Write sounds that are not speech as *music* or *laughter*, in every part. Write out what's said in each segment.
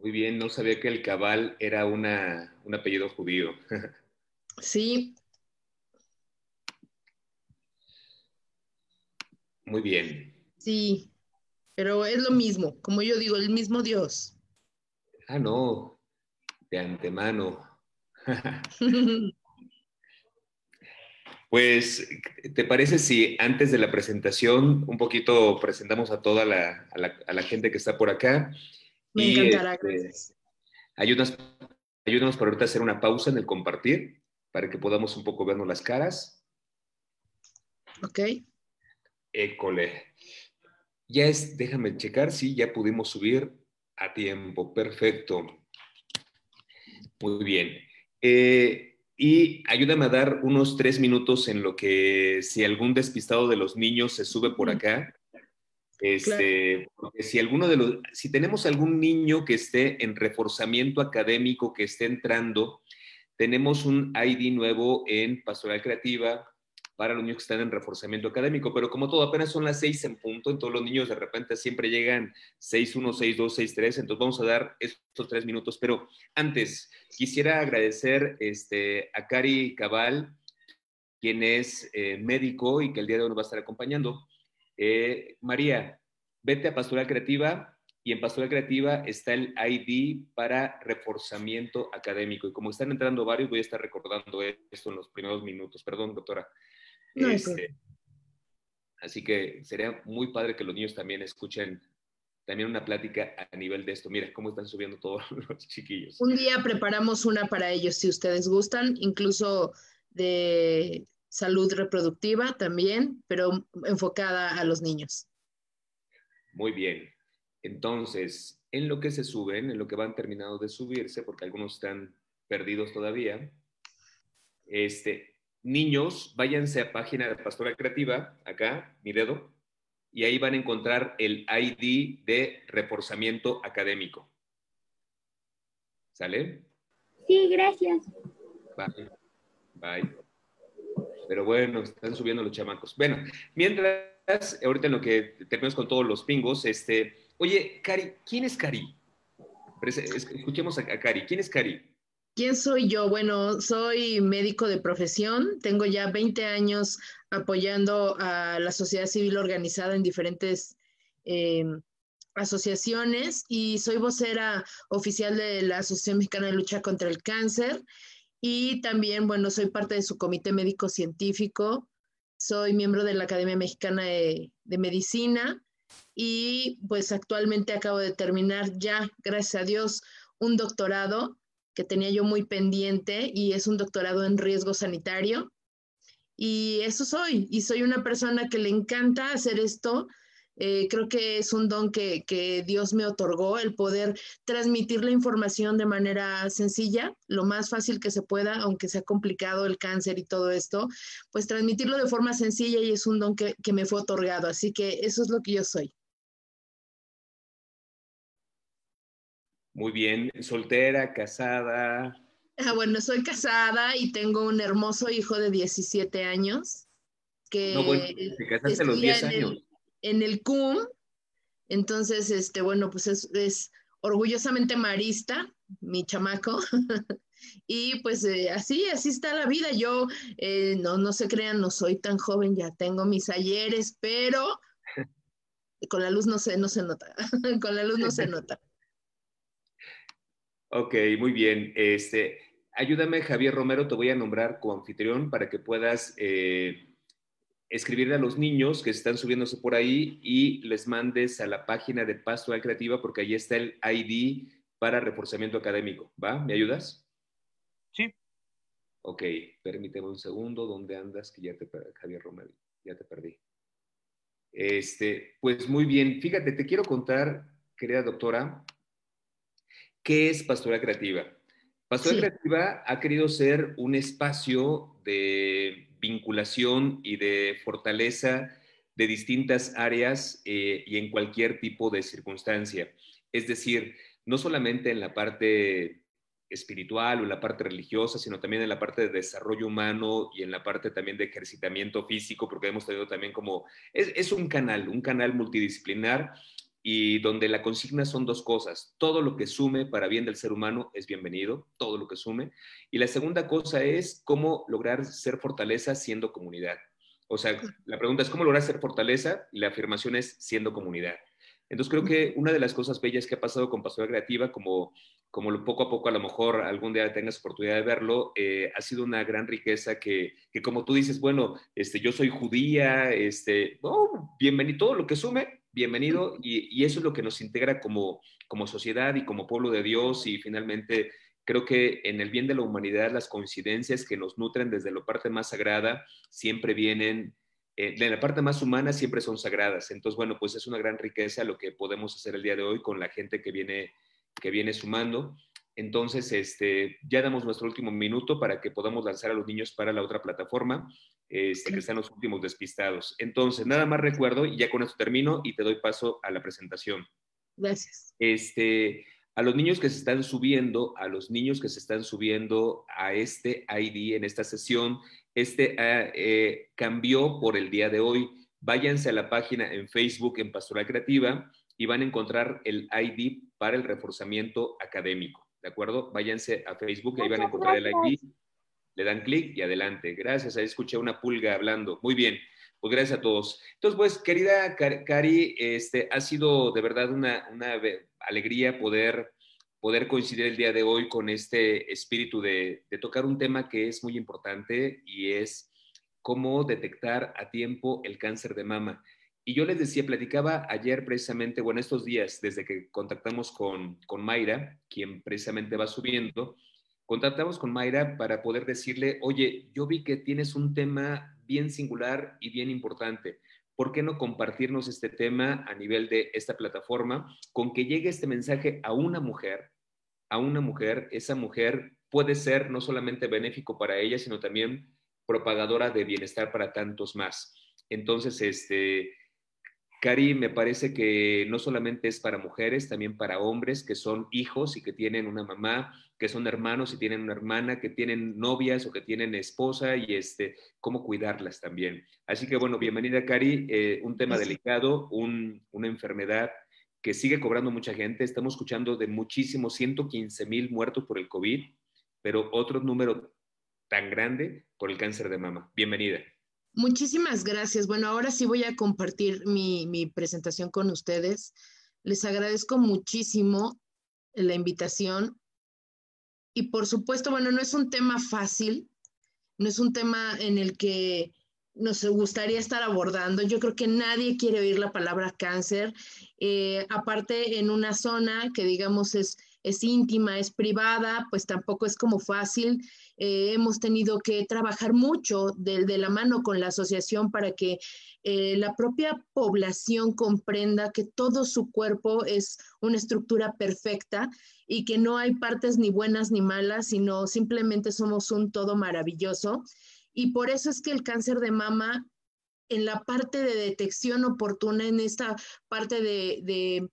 Muy bien, no sabía que el cabal era una, un apellido judío. *laughs* Sí. Muy bien. Sí, pero es lo mismo, como yo digo, el mismo Dios. Ah, no, de antemano. *laughs* *laughs* Pues, ¿te parece si antes de la presentación un poquito presentamos a toda la, a la, a la gente que está por acá? Me Y, encantará, este, gracias. Ayúdanos, ayúdanos para ahorita hacer una pausa en el compartir, para que podamos un poco vernos las caras. Ok. École. Ya es, déjame checar si ya pudimos subir a tiempo. Perfecto. Muy bien. Eh, y ayúdame a dar unos tres minutos en lo que si algún despistado de los niños se sube por acá. Este, porque si alguno de los, si tenemos algún niño que esté en reforzamiento académico, que esté entrando, tenemos un ID nuevo en Pastoral Creativa para los niños que están en reforzamiento académico, pero como todo, apenas son las seis en punto, en todos los niños de repente siempre llegan 6-1, 6-2, 6-3, entonces vamos a dar estos tres minutos, pero antes quisiera agradecer este, a Cari Cabal, quien es eh, médico y que el día de hoy nos va a estar acompañando. Eh, María, vete a Pastoral Creativa y en Pastoral Creativa está el ID para reforzamiento académico. Y como están entrando varios, voy a estar recordando esto en los primeros minutos. Perdón, doctora. No Este, así que sería muy padre que los niños también escuchen también una plática a nivel de esto. Mira cómo están subiendo todos *laughs* los chiquillos. Un día preparamos una para ellos, si ustedes gustan, incluso de salud reproductiva también, pero enfocada a los niños. Muy bien. Entonces, en lo que se suben, en lo que van terminando de subirse, porque algunos están perdidos todavía, este, niños, váyanse a página de Pastora Creativa, acá, mi dedo, y ahí van a encontrar el ID de reforzamiento académico. ¿Sale? Sí, gracias. Bye. Bye. Pero bueno, están subiendo los chamacos. Bueno, mientras, ahorita en lo que terminamos con todos los pingos, este, oye, Cari, ¿quién es Cari? Escuchemos a Cari. ¿Quién es Cari? ¿Quién soy yo? Bueno, soy médico de profesión, tengo ya 20 años apoyando a la sociedad civil organizada en diferentes eh, asociaciones y soy vocera oficial de la Asociación Mexicana de Lucha contra el Cáncer y también, bueno, soy parte de su comité médico científico, soy miembro de la Academia Mexicana de, de Medicina y pues actualmente acabo de terminar ya, gracias a Dios, un doctorado que tenía yo muy pendiente y es un doctorado en riesgo sanitario. Y eso soy, y soy una persona que le encanta hacer esto. Eh, creo que es un don que, que Dios me otorgó, el poder transmitir la información de manera sencilla, lo más fácil que se pueda, aunque sea complicado el cáncer y todo esto, pues transmitirlo de forma sencilla y es un don que, que me fue otorgado. Así que eso es lo que yo soy. Muy bien. Soltera, casada. Ah, bueno, soy casada y tengo un hermoso hijo de 17 años que No, bueno, te casaste a los estudia 10 en el- años. En el CUM. Entonces, este, bueno, pues es, es orgullosamente marista, mi chamaco. *laughs* Y pues eh, así, así está la vida. Yo, eh, no, no se crean, no soy tan joven, ya tengo mis ayeres, pero *laughs* con la luz no se, no se nota. *laughs* Con la luz no se nota. Ok, muy bien. Este, ayúdame, Javier Romero, te voy a nombrar como anfitrión para que puedas eh, escribirle a los niños que están subiéndose por ahí y les mandes a la página de Pastoral Creativa porque ahí está el ID para reforzamiento académico. ¿Va? ¿Me ayudas? Sí. Ok, permíteme un segundo. ¿Dónde andas? Que ya te per- Javier Romero, ya te perdí. Este, pues muy bien. Fíjate, te quiero contar, querida doctora, ¿qué es Pastoral Creativa? Pastoral Sí. Creativa ha querido ser un espacio de vinculación y de fortaleza de distintas áreas eh, y en cualquier tipo de circunstancia. Es decir, no solamente en la parte espiritual o en la parte religiosa, sino también en la parte de desarrollo humano y en la parte también de ejercitamiento físico, porque hemos tenido también como, es, es un canal, un canal multidisciplinar y donde la consigna son dos cosas. Todo lo que sume para bien del ser humano es bienvenido, todo lo que sume. Y la segunda cosa es cómo lograr ser fortaleza siendo comunidad. O sea, la pregunta es cómo lograr ser fortaleza y la afirmación es siendo comunidad. Entonces creo que una de las cosas bellas que ha pasado con Pastora Creativa, como, como poco a poco a lo mejor algún día tengas oportunidad de verlo, eh, ha sido una gran riqueza que, que, como tú dices, bueno, este, yo soy judía, este, oh, bienvenido, todo lo que sume, bienvenido, y, y, eso es lo que nos integra como, como sociedad y como pueblo de Dios, y finalmente creo que en el bien de la humanidad las coincidencias que nos nutren desde la parte más sagrada siempre vienen eh, de la parte más humana siempre son sagradas. Entonces, bueno, pues es una gran riqueza lo que podemos hacer el día de hoy con la gente que viene, que viene sumando. Entonces, este, ya damos nuestro último minuto para que podamos lanzar a los niños para la otra plataforma, este, que están los últimos despistados. Entonces, nada más recuerdo, y ya con esto termino y te doy paso a la presentación. Gracias. Este, a los niños que se están subiendo, a los niños que se están subiendo a este ID en esta sesión, este ah, eh, cambió por el día de hoy. Váyanse a la página en Facebook en Pastoral Creativa y van a encontrar el ID para el reforzamiento académico. ¿De acuerdo? Váyanse a Facebook y ahí van a encontrar el ID. Le dan clic y adelante. Gracias. Ahí escuché una pulga hablando. Muy bien. Pues gracias a todos. Entonces, pues, querida Cari, este, ha sido de verdad una, una alegría poder poder coincidir el día de hoy con este espíritu de, tocar un tema que es muy importante y es cómo detectar a tiempo el cáncer de mama. Y yo les decía, platicaba ayer precisamente, bueno, estos días, desde que contactamos con, con Mayra, quien precisamente va subiendo, contactamos con Mayra para poder decirle, oye, yo vi que tienes un tema bien singular y bien importante. ¿Por qué no compartirnos este tema a nivel de esta plataforma con que llegue este mensaje a una mujer, a una mujer, esa mujer puede ser no solamente benéfico para ella, sino también propagadora de bienestar para tantos más. Entonces, este, Cari, me parece que no solamente es para mujeres, también para hombres que son hijos y que tienen una mamá, que son hermanos y tienen una hermana, que tienen novias o que tienen esposa y este, cómo cuidarlas también. Así que bueno, bienvenida Cari, eh, un tema delicado, una enfermedad que sigue cobrando mucha gente. Estamos escuchando de muchísimos, 115 mil muertos por el COVID, pero otro número tan grande por el cáncer de mama. Bienvenida. Muchísimas gracias. Bueno, ahora sí voy a compartir mi, presentación con ustedes. Les agradezco muchísimo la invitación. Y por supuesto, bueno, no es un tema fácil, no es un tema en el que nos gustaría estar abordando. Yo creo que nadie quiere oír la palabra cáncer, eh, aparte en una zona que digamos es, es íntima, es privada, pues tampoco es como fácil eh, hemos tenido que trabajar mucho de, la mano con la asociación para que eh, la propia población comprenda que todo su cuerpo es una estructura perfecta y que no hay partes ni buenas ni malas, sino simplemente somos un todo maravilloso. Y por eso es que el cáncer de mama en la parte de detección oportuna, en esta parte de de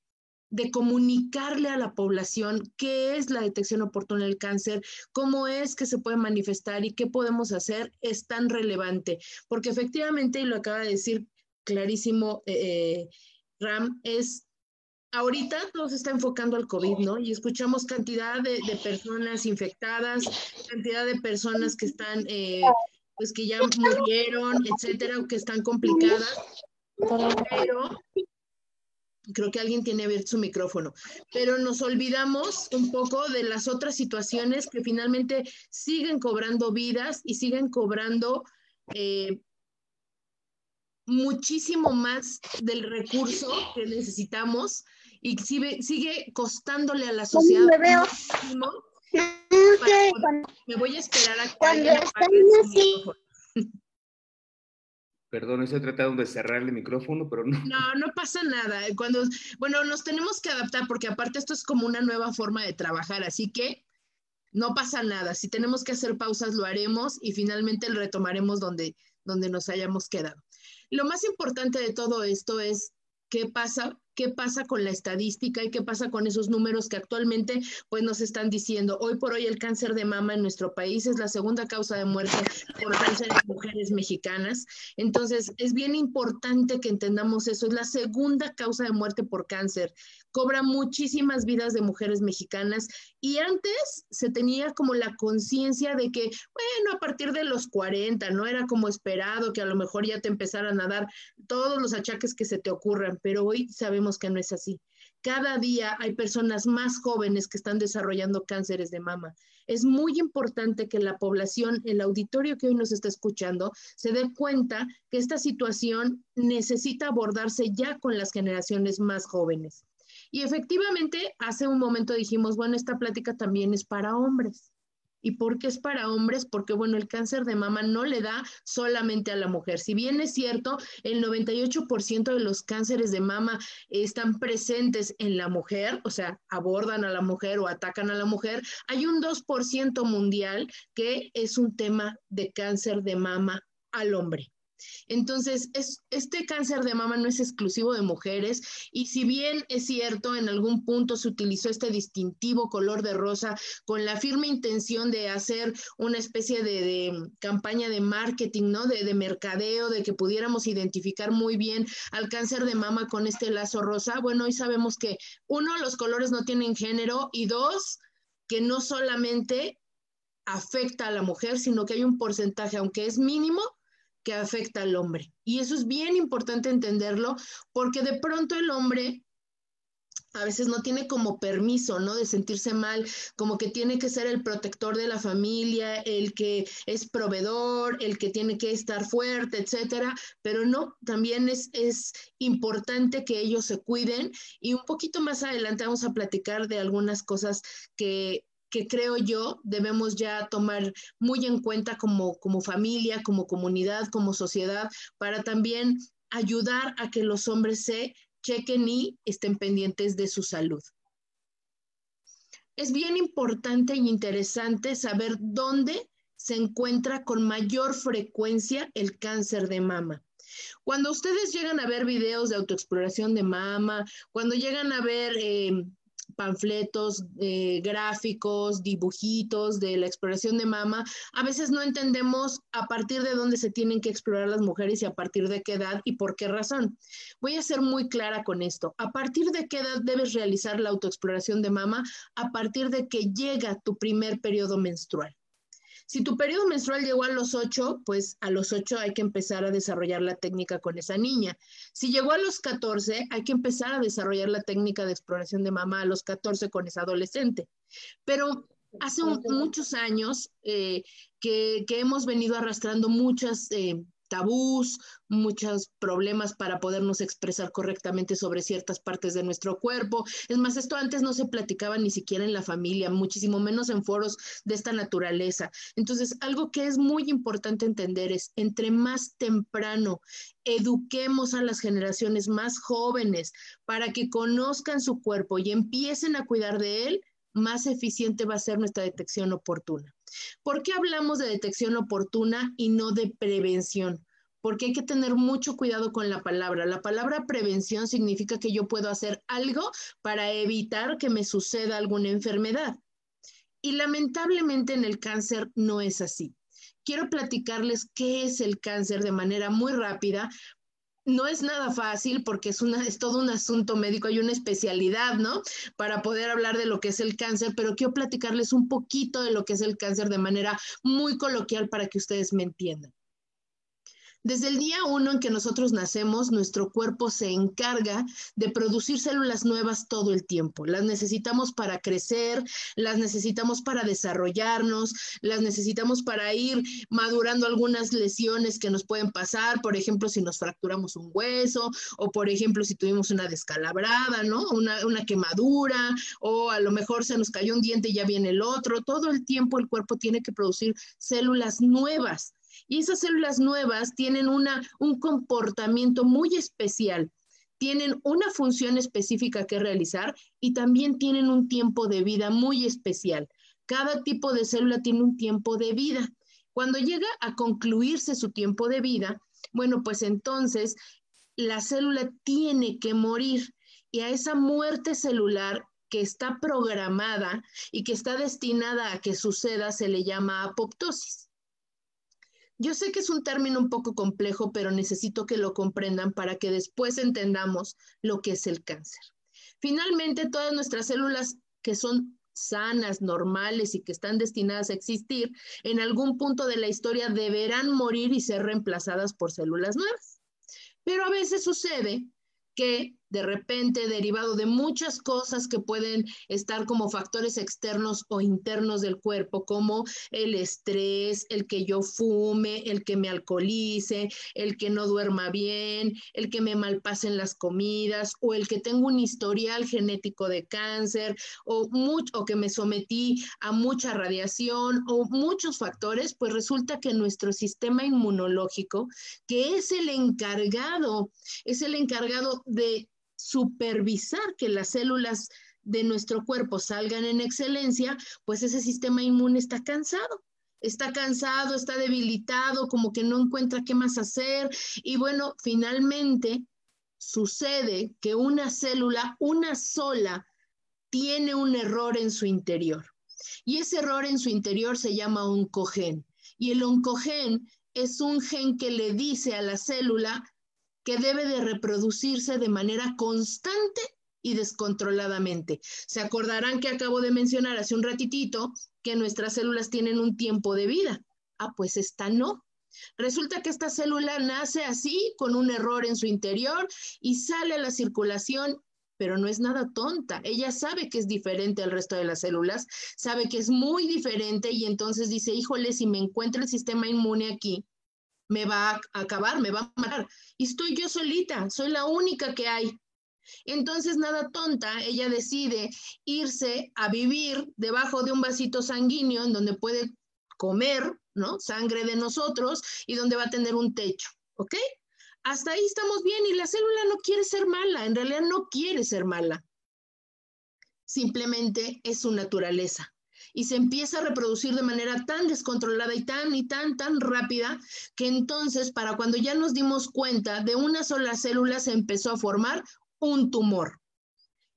comunicarle a la población qué es la detección oportuna del cáncer, cómo es que se puede manifestar y qué podemos hacer, es tan relevante. Porque efectivamente, y lo acaba de decir clarísimo eh, eh, Ram, es ahorita todo se está enfocando al COVID, ¿no? Y escuchamos cantidad de, personas infectadas, cantidad de personas que están, eh, pues que ya murieron, etcétera, o que están complicadas. Pero Creo que alguien tiene abierto su micrófono, pero nos olvidamos un poco de las otras situaciones que finalmente siguen cobrando vidas y siguen cobrando eh, muchísimo más del recurso que necesitamos y sigue, sigue costándole a la sociedad. Me veo. me voy a esperar a que cuando Perdón, estoy tratando de cerrar el micrófono, pero no. No, no pasa nada. Cuando, bueno, nos tenemos que adaptar porque aparte esto es como una nueva forma de trabajar, así que no pasa nada. Si tenemos que hacer pausas, lo haremos y finalmente lo retomaremos donde, donde nos hayamos quedado. Lo más importante de todo esto es qué pasa qué pasa con la estadística y qué pasa con esos números que actualmente pues nos están diciendo. Hoy por hoy el cáncer de mama en nuestro país es la segunda causa de muerte por cáncer en mujeres mexicanas. Entonces, es bien importante que entendamos eso. Es la segunda causa de muerte por cáncer. Cobra muchísimas vidas de mujeres mexicanas y antes se tenía como la conciencia de que, bueno, a partir de los 40, no era como esperado que a lo mejor ya te empezaran a dar todos los achaques que se te ocurran, pero hoy sabemos que no es así. Cada día hay personas más jóvenes que están desarrollando cánceres de mama. Es muy importante que la población, el auditorio que hoy nos está escuchando, se dé cuenta que esta situación necesita abordarse ya con las generaciones más jóvenes. Y efectivamente, hace un momento dijimos, bueno, esta plática también es para hombres. ¿Y por qué es para hombres? Porque, bueno, el cáncer de mama no le da solamente a la mujer. Si bien es cierto, el 98% de los cánceres de mama están presentes en la mujer, o sea, abordan a la mujer o atacan a la mujer, hay un 2% mundial que es un tema de cáncer de mama al hombre. Entonces, este cáncer de mama no es exclusivo de mujeres y si bien es cierto, en algún punto se utilizó este distintivo color de rosa con la firme intención de hacer una especie de, campaña de marketing, ¿no? De, de, mercadeo, de que pudiéramos identificar muy bien al cáncer de mama con este lazo rosa. Bueno, hoy sabemos que uno, los colores no tienen género y dos, que no solamente afecta a la mujer, sino que hay un porcentaje, aunque es mínimo, que afecta al hombre. Y eso es bien importante entenderlo porque de pronto el hombre a veces no tiene como permiso, ¿no? De sentirse mal, como que tiene que ser el protector de la familia, el que es proveedor, el que tiene que estar fuerte, etcétera, pero no, también es, es importante que ellos se cuiden y un poquito más adelante vamos a platicar de algunas cosas que que creo yo debemos ya tomar muy en cuenta como, como familia, como comunidad, como sociedad, para también ayudar a que los hombres se chequen y estén pendientes de su salud. Es bien importante e interesante saber dónde se encuentra con mayor frecuencia el cáncer de mama. Cuando ustedes llegan a ver videos de autoexploración de mama, cuando llegan a ver eh, panfletos, eh, gráficos, dibujitos de la exploración de mama, a veces no entendemos a partir de dónde se tienen que explorar las mujeres y a partir de qué edad y por qué razón. Voy a ser muy clara con esto. A partir de qué edad debes realizar la autoexploración de mama? A partir de que llega tu primer periodo menstrual. Si tu periodo menstrual llegó a los 8, pues a los 8 hay que empezar a desarrollar la técnica con esa niña. Si llegó a los 14, hay que empezar a desarrollar la técnica de exploración de mamá a los 14 con esa adolescente. Pero hace muchos años eh, que, hemos venido arrastrando muchas eh, tabús, muchos problemas para podernos expresar correctamente sobre ciertas partes de nuestro cuerpo. Es más, esto antes no se platicaba ni siquiera en la familia, muchísimo menos en foros de esta naturaleza. Entonces, algo que es muy importante entender es, entre más temprano eduquemos a las generaciones más jóvenes para que conozcan su cuerpo y empiecen a cuidar de él, más eficiente va a ser nuestra detección oportuna. ¿Por qué hablamos de detección oportuna y no de prevención? Porque hay que tener mucho cuidado con la palabra. La palabra prevención significa que yo puedo hacer algo para evitar que me suceda alguna enfermedad. Y lamentablemente en el cáncer no es así. Quiero platicarles qué es el cáncer de manera muy rápida no es nada fácil porque es, una, es todo un asunto médico, hay una especialidad, ¿no? Para poder hablar de lo que es el cáncer, pero quiero platicarles un poquito de lo que es el cáncer de manera muy coloquial para que ustedes me entiendan. Desde el día uno en que nosotros nacemos, nuestro cuerpo se encarga de producir células nuevas todo el tiempo. Las necesitamos para crecer, las necesitamos para desarrollarnos, las necesitamos para ir madurando algunas lesiones que nos pueden pasar, por ejemplo, si nos fracturamos un hueso o, por ejemplo, si tuvimos una descalabrada, ¿no? Una, quemadura o a lo mejor se nos cayó un diente y ya viene el otro. Todo el tiempo el cuerpo tiene que producir células nuevas y esas células nuevas tienen una, un comportamiento muy especial, tienen una función específica que realizar y también tienen un tiempo de vida muy especial. Cada tipo de célula tiene un tiempo de vida. Cuando llega a concluirse su tiempo de vida, bueno, pues entonces la célula tiene que morir y a esa muerte celular que está programada y que está destinada a que suceda se le llama apoptosis. Yo sé que es un término un poco complejo, pero necesito que lo comprendan para que después entendamos lo que es el cáncer. Finalmente, todas nuestras células que son sanas, normales y que están destinadas a existir, en algún punto de la historia deberán morir y ser reemplazadas por células nuevas. Pero a veces sucede que de repente, derivado de muchas cosas que pueden estar como factores externos o internos del cuerpo, como el estrés, el que yo fume, el que me alcoholice, el que no duerma bien, el que me malpasen las comidas o el que tengo un historial genético de cáncer o, mucho, o que me sometí a mucha radiación o muchos factores, pues resulta que nuestro sistema inmunológico, que es el encargado, es el encargado de supervisar que las células de nuestro cuerpo salgan en excelencia, pues ese sistema inmune está cansado. Está cansado, está debilitado, como que no encuentra qué más hacer. Y bueno, finalmente sucede que una célula, una sola, tiene un error en su interior. Y ese error en su interior se llama oncogen. Y el oncogen es un gen que le dice a la célula que debe de reproducirse de manera constante y descontroladamente. Se acordarán que acabo de mencionar hace un ratitito que nuestras células tienen un tiempo de vida. Ah, pues esta no. Resulta que esta célula nace así, con un error en su interior y sale a la circulación, pero no es nada tonta. Ella sabe que es diferente al resto de las células, sabe que es muy diferente y entonces dice, híjole, si me encuentra el sistema inmune aquí, me va a acabar, me va a matar. Y estoy yo solita, soy la única que hay. Entonces, nada tonta, ella decide irse a vivir debajo de un vasito sanguíneo en donde puede comer, ¿no? Sangre de nosotros y donde va a tener un techo, ¿ok? Hasta ahí estamos bien y la célula no quiere ser mala, en realidad no quiere ser mala. Simplemente es su naturaleza y se empieza a reproducir de manera tan descontrolada y tan y tan, tan rápida que entonces para cuando ya nos dimos cuenta de una sola célula se empezó a formar un tumor.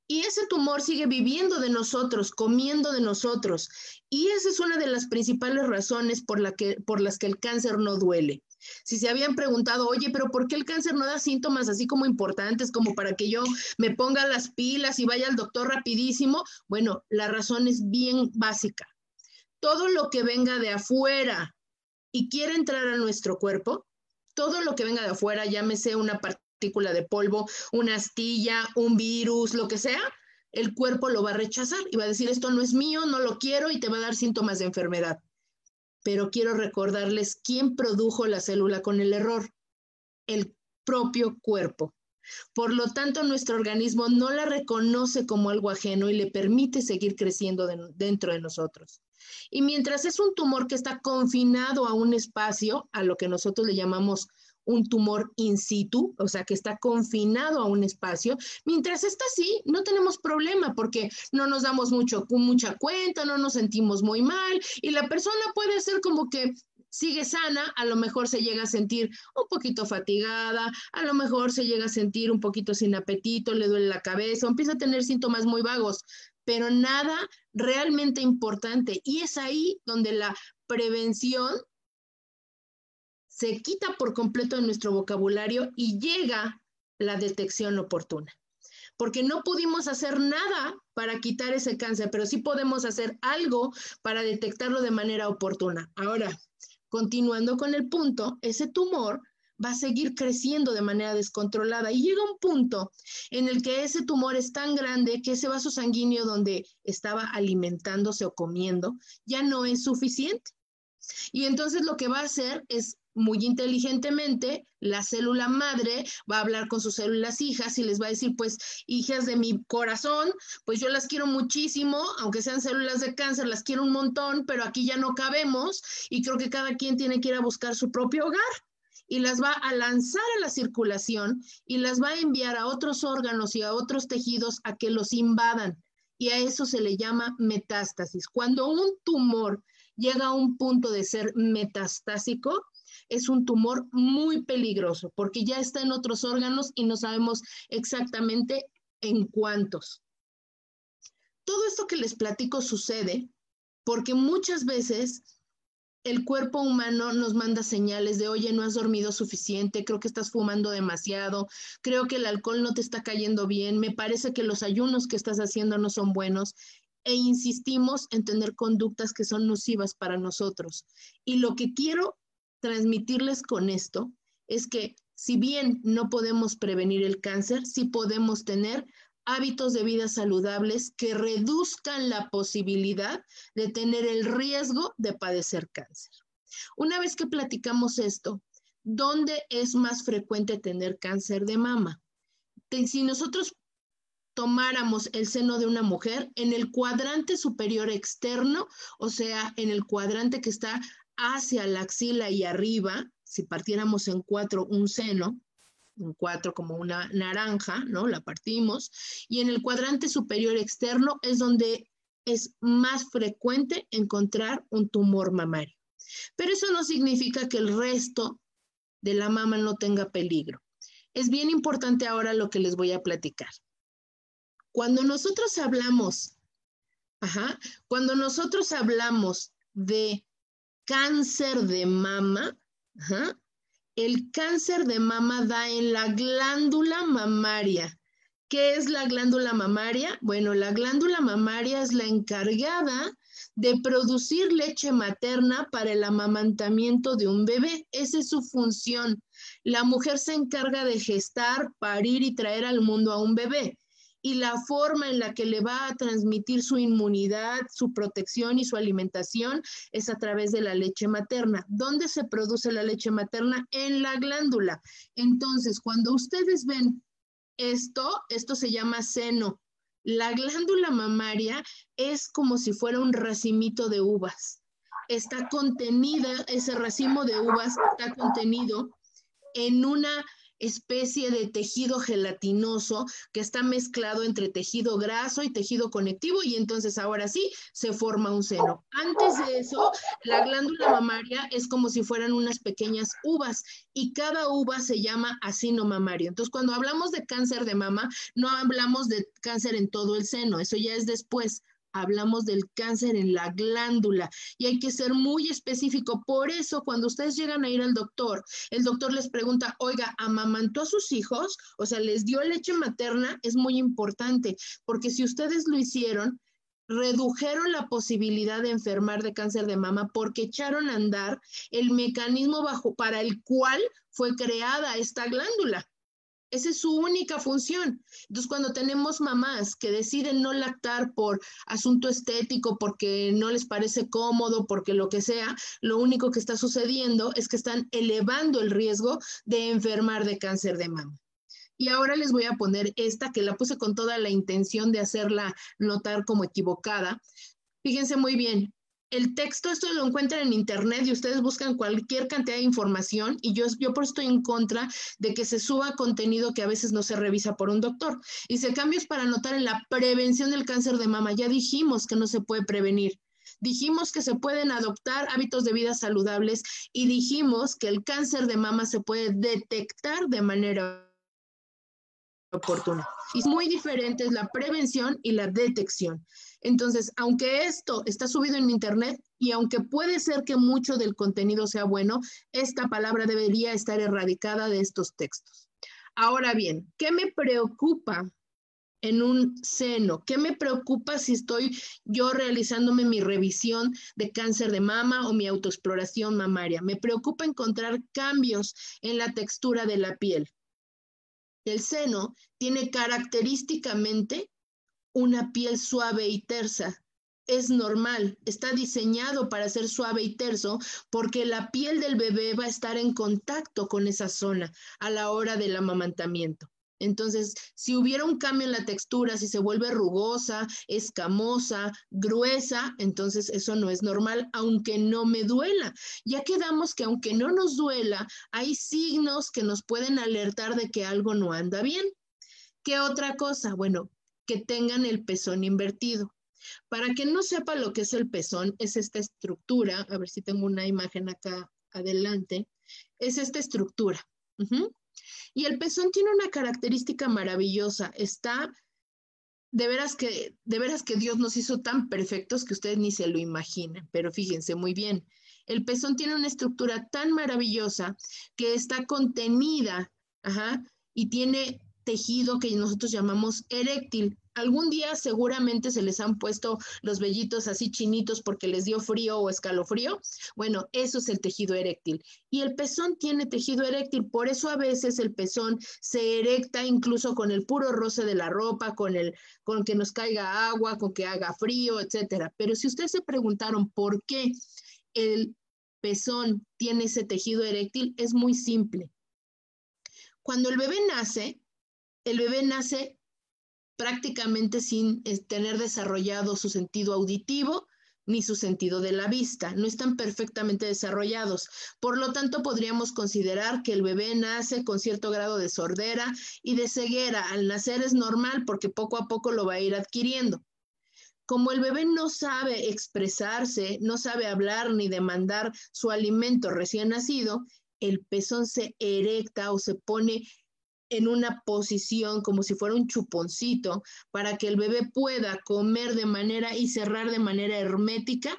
Y ese tumor sigue viviendo de nosotros, comiendo de nosotros. Y esa es una de las principales razones por, la que, por las que el cáncer no duele. Si se habían preguntado, oye, pero ¿por qué el cáncer no da síntomas así como importantes como para que yo me ponga las pilas y vaya al doctor rapidísimo? Bueno, la razón es bien básica. Todo lo que venga de afuera y quiere entrar a nuestro cuerpo, todo lo que venga de afuera, llámese una partícula de polvo, una astilla, un virus, lo que sea, el cuerpo lo va a rechazar y va a decir, esto no es mío, no lo quiero y te va a dar síntomas de enfermedad pero quiero recordarles quién produjo la célula con el error, el propio cuerpo. Por lo tanto, nuestro organismo no la reconoce como algo ajeno y le permite seguir creciendo dentro de nosotros. Y mientras es un tumor que está confinado a un espacio, a lo que nosotros le llamamos un tumor in situ, o sea, que está confinado a un espacio. Mientras está así, no tenemos problema porque no nos damos mucho, mucha cuenta, no nos sentimos muy mal y la persona puede ser como que sigue sana, a lo mejor se llega a sentir un poquito fatigada, a lo mejor se llega a sentir un poquito sin apetito, le duele la cabeza, empieza a tener síntomas muy vagos, pero nada realmente importante. Y es ahí donde la prevención se quita por completo de nuestro vocabulario y llega la detección oportuna. Porque no pudimos hacer nada para quitar ese cáncer, pero sí podemos hacer algo para detectarlo de manera oportuna. Ahora, continuando con el punto, ese tumor va a seguir creciendo de manera descontrolada y llega un punto en el que ese tumor es tan grande que ese vaso sanguíneo donde estaba alimentándose o comiendo ya no es suficiente. Y entonces lo que va a hacer es muy inteligentemente, la célula madre va a hablar con sus células hijas y les va a decir, pues, hijas de mi corazón, pues yo las quiero muchísimo, aunque sean células de cáncer, las quiero un montón, pero aquí ya no cabemos y creo que cada quien tiene que ir a buscar su propio hogar y las va a lanzar a la circulación y las va a enviar a otros órganos y a otros tejidos a que los invadan. Y a eso se le llama metástasis. Cuando un tumor llega a un punto de ser metastásico, es un tumor muy peligroso porque ya está en otros órganos y no sabemos exactamente en cuántos. Todo esto que les platico sucede porque muchas veces el cuerpo humano nos manda señales de, oye, no has dormido suficiente, creo que estás fumando demasiado, creo que el alcohol no te está cayendo bien, me parece que los ayunos que estás haciendo no son buenos e insistimos en tener conductas que son nocivas para nosotros. Y lo que quiero transmitirles con esto es que si bien no podemos prevenir el cáncer, sí podemos tener hábitos de vida saludables que reduzcan la posibilidad de tener el riesgo de padecer cáncer. Una vez que platicamos esto, ¿dónde es más frecuente tener cáncer de mama? Si nosotros tomáramos el seno de una mujer en el cuadrante superior externo, o sea, en el cuadrante que está hacia la axila y arriba, si partiéramos en cuatro un seno, en cuatro como una naranja, ¿no? La partimos. Y en el cuadrante superior externo es donde es más frecuente encontrar un tumor mamario. Pero eso no significa que el resto de la mama no tenga peligro. Es bien importante ahora lo que les voy a platicar. Cuando nosotros hablamos, ajá, cuando nosotros hablamos de cáncer de mama, el cáncer de mama da en la glándula mamaria. ¿Qué es la glándula mamaria? Bueno, la glándula mamaria es la encargada de producir leche materna para el amamantamiento de un bebé. Esa es su función. La mujer se encarga de gestar, parir y traer al mundo a un bebé y la forma en la que le va a transmitir su inmunidad, su protección y su alimentación es a través de la leche materna. ¿Dónde se produce la leche materna? En la glándula. Entonces, cuando ustedes ven esto, esto se llama seno. La glándula mamaria es como si fuera un racimito de uvas. Está contenida, ese racimo de uvas está contenido en una especie de tejido gelatinoso que está mezclado entre tejido graso y tejido conectivo y entonces ahora sí se forma un seno. Antes de eso, la glándula mamaria es como si fueran unas pequeñas uvas y cada uva se llama asino mamario. Entonces, cuando hablamos de cáncer de mama, no hablamos de cáncer en todo el seno, eso ya es después hablamos del cáncer en la glándula y hay que ser muy específico. Por eso, cuando ustedes llegan a ir al doctor, el doctor les pregunta, oiga, ¿amamantó a sus hijos? O sea, ¿les dio leche materna? Es muy importante, porque si ustedes lo hicieron, redujeron la posibilidad de enfermar de cáncer de mama porque echaron a andar el mecanismo bajo para el cual fue creada esta glándula. Esa es su única función. Entonces, cuando tenemos mamás que deciden no lactar por asunto estético, porque no les parece cómodo, porque lo que sea, lo único que está sucediendo es que están elevando el riesgo de enfermar de cáncer de mama. Y ahora les voy a poner esta que la puse con toda la intención de hacerla notar como equivocada. Fíjense muy bien, el texto, esto lo encuentran en internet y ustedes buscan cualquier cantidad de información y yo, yo por estoy en contra de que se suba contenido que a veces no se revisa por un doctor. Y se cambios para anotar en la prevención del cáncer de mama. Ya dijimos que no se puede prevenir. Dijimos que se pueden adoptar hábitos de vida saludables y dijimos que el cáncer de mama se puede detectar de manera oportuna. Y muy diferente la prevención y la detección. Entonces, aunque esto está subido en Internet y aunque puede ser que mucho del contenido sea bueno, esta palabra debería estar erradicada de estos textos. Ahora bien, ¿qué me preocupa en un seno? ¿Qué me preocupa si estoy yo realizándome mi revisión de cáncer de mama o mi autoexploración mamaria? Me preocupa encontrar cambios en la textura de la piel. El seno tiene característicamente una piel suave y tersa. Es normal, está diseñado para ser suave y terso porque la piel del bebé va a estar en contacto con esa zona a la hora del amamantamiento. Entonces, si hubiera un cambio en la textura, si se vuelve rugosa, escamosa, gruesa, entonces eso no es normal, aunque no me duela. Ya quedamos que aunque no nos duela, hay signos que nos pueden alertar de que algo no anda bien. ¿Qué otra cosa? Bueno, que tengan el pezón invertido. Para que no sepa lo que es el pezón, es esta estructura, a ver si tengo una imagen acá adelante, Es esta estructura. Y el pezón tiene una característica maravillosa. Está, de veras que, de veras que Dios nos hizo tan perfectos que ustedes ni se lo imaginen, pero fíjense muy bien. El pezón tiene una estructura tan maravillosa que está contenida, y tiene tejido que nosotros llamamos eréctil. Algún día seguramente se les han puesto los vellitos así chinitos porque les dio frío o escalofrío. Bueno, eso es el tejido eréctil. Y el pezón tiene tejido eréctil, por eso a veces el pezón se erecta incluso con el puro roce de la ropa, con el con que nos caiga agua, con que haga frío, etcétera. Pero si ustedes se preguntaron por qué el pezón tiene ese tejido eréctil, es muy simple. Cuando el bebé nace, el bebé nace prácticamente sin eh, tener desarrollado su sentido auditivo ni su sentido de la vista, no están perfectamente desarrollados. Por lo tanto, podríamos considerar que el bebé nace con cierto grado de sordera y de ceguera. Al nacer es normal porque poco a poco lo va a ir adquiriendo. Como el bebé no sabe expresarse, no sabe hablar ni demandar su alimento recién nacido, el pezón se erecta o se pone en una posición como si fuera un chuponcito para que el bebé pueda comer de manera y cerrar de manera hermética.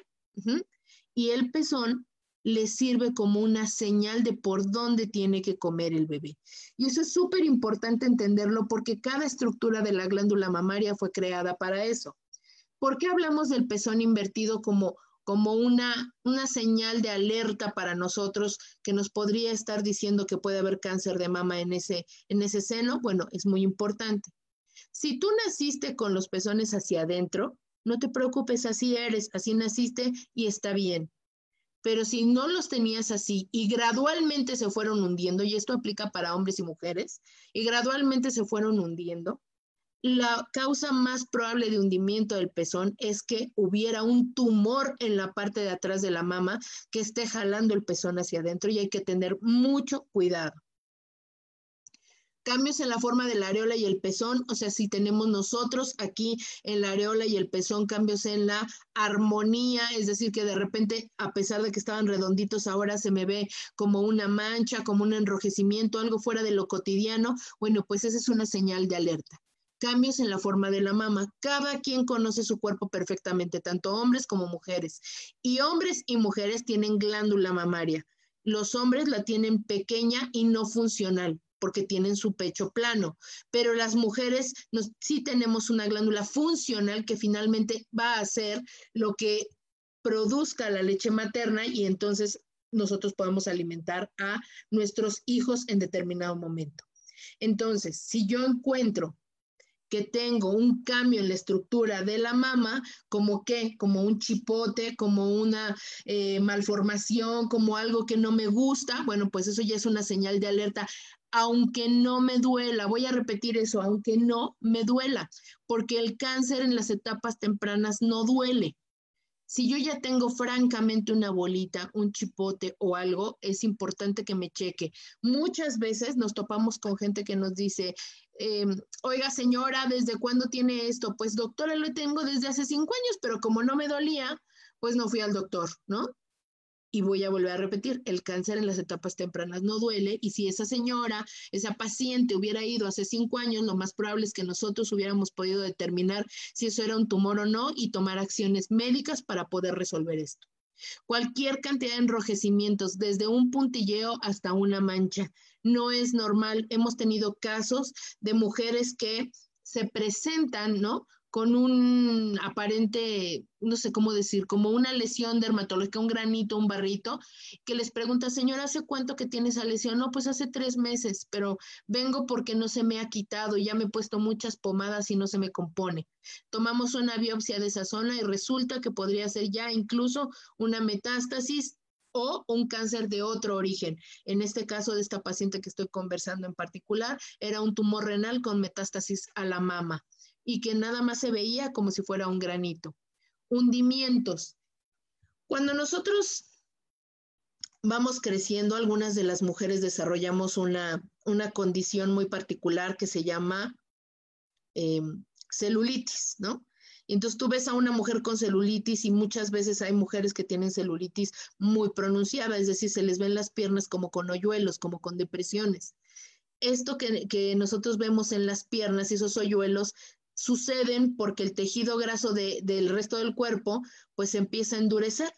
Y el pezón le sirve como una señal de por dónde tiene que comer el bebé. Y eso es súper importante entenderlo porque cada estructura de la glándula mamaria fue creada para eso. ¿Por qué hablamos del pezón invertido como como una, una señal de alerta para nosotros que nos podría estar diciendo que puede haber cáncer de mama en ese, en ese seno, bueno, es muy importante. Si tú naciste con los pezones hacia adentro, no te preocupes, así eres, así naciste y está bien. Pero si no los tenías así y gradualmente se fueron hundiendo, y esto aplica para hombres y mujeres, y gradualmente se fueron hundiendo, la causa más probable de hundimiento del pezón es que hubiera un tumor en la parte de atrás de la mama que esté jalando el pezón hacia adentro y hay que tener mucho cuidado. Cambios en la forma de la areola y el pezón, o sea, si tenemos nosotros aquí en la areola y el pezón cambios en la armonía, es decir, que de repente, a pesar de que estaban redonditos, ahora se me ve como una mancha, como un enrojecimiento, algo fuera de lo cotidiano, bueno, pues esa es una señal de alerta cambios en la forma de la mama. Cada quien conoce su cuerpo perfectamente, tanto hombres como mujeres. Y hombres y mujeres tienen glándula mamaria. Los hombres la tienen pequeña y no funcional porque tienen su pecho plano, pero las mujeres sí tenemos una glándula funcional que finalmente va a hacer lo que produzca la leche materna y entonces nosotros podemos alimentar a nuestros hijos en determinado momento. Entonces, si yo encuentro que tengo un cambio en la estructura de la mama, como que, como un chipote, como una eh, malformación, como algo que no me gusta, bueno, pues eso ya es una señal de alerta, aunque no me duela, voy a repetir eso, aunque no me duela, porque el cáncer en las etapas tempranas no duele. Si yo ya tengo francamente una bolita, un chipote o algo, es importante que me cheque. Muchas veces nos topamos con gente que nos dice, em, oiga señora, ¿desde cuándo tiene esto? Pues doctora, lo tengo desde hace cinco años, pero como no me dolía, pues no fui al doctor, ¿no? Y voy a volver a repetir, el cáncer en las etapas tempranas no duele y si esa señora, esa paciente hubiera ido hace cinco años, lo más probable es que nosotros hubiéramos podido determinar si eso era un tumor o no y tomar acciones médicas para poder resolver esto. Cualquier cantidad de enrojecimientos, desde un puntilleo hasta una mancha, no es normal. Hemos tenido casos de mujeres que se presentan, ¿no? Con un aparente, no sé cómo decir, como una lesión dermatológica, un granito, un barrito, que les pregunta, señora, ¿hace cuánto que tiene esa lesión? No, pues hace tres meses, pero vengo porque no se me ha quitado, ya me he puesto muchas pomadas y no se me compone. Tomamos una biopsia de esa zona y resulta que podría ser ya incluso una metástasis o un cáncer de otro origen. En este caso de esta paciente que estoy conversando en particular, era un tumor renal con metástasis a la mama y que nada más se veía como si fuera un granito. Hundimientos. Cuando nosotros vamos creciendo, algunas de las mujeres desarrollamos una, condición muy particular que se llama em, celulitis, ¿no? Entonces tú ves a una mujer con celulitis y muchas veces hay mujeres que tienen celulitis muy pronunciada, es decir, se les ven las piernas como con hoyuelos, como con depresiones. Esto que, que nosotros vemos en las piernas esos hoyuelos suceden porque el tejido graso del resto del cuerpo pues empieza a endurecer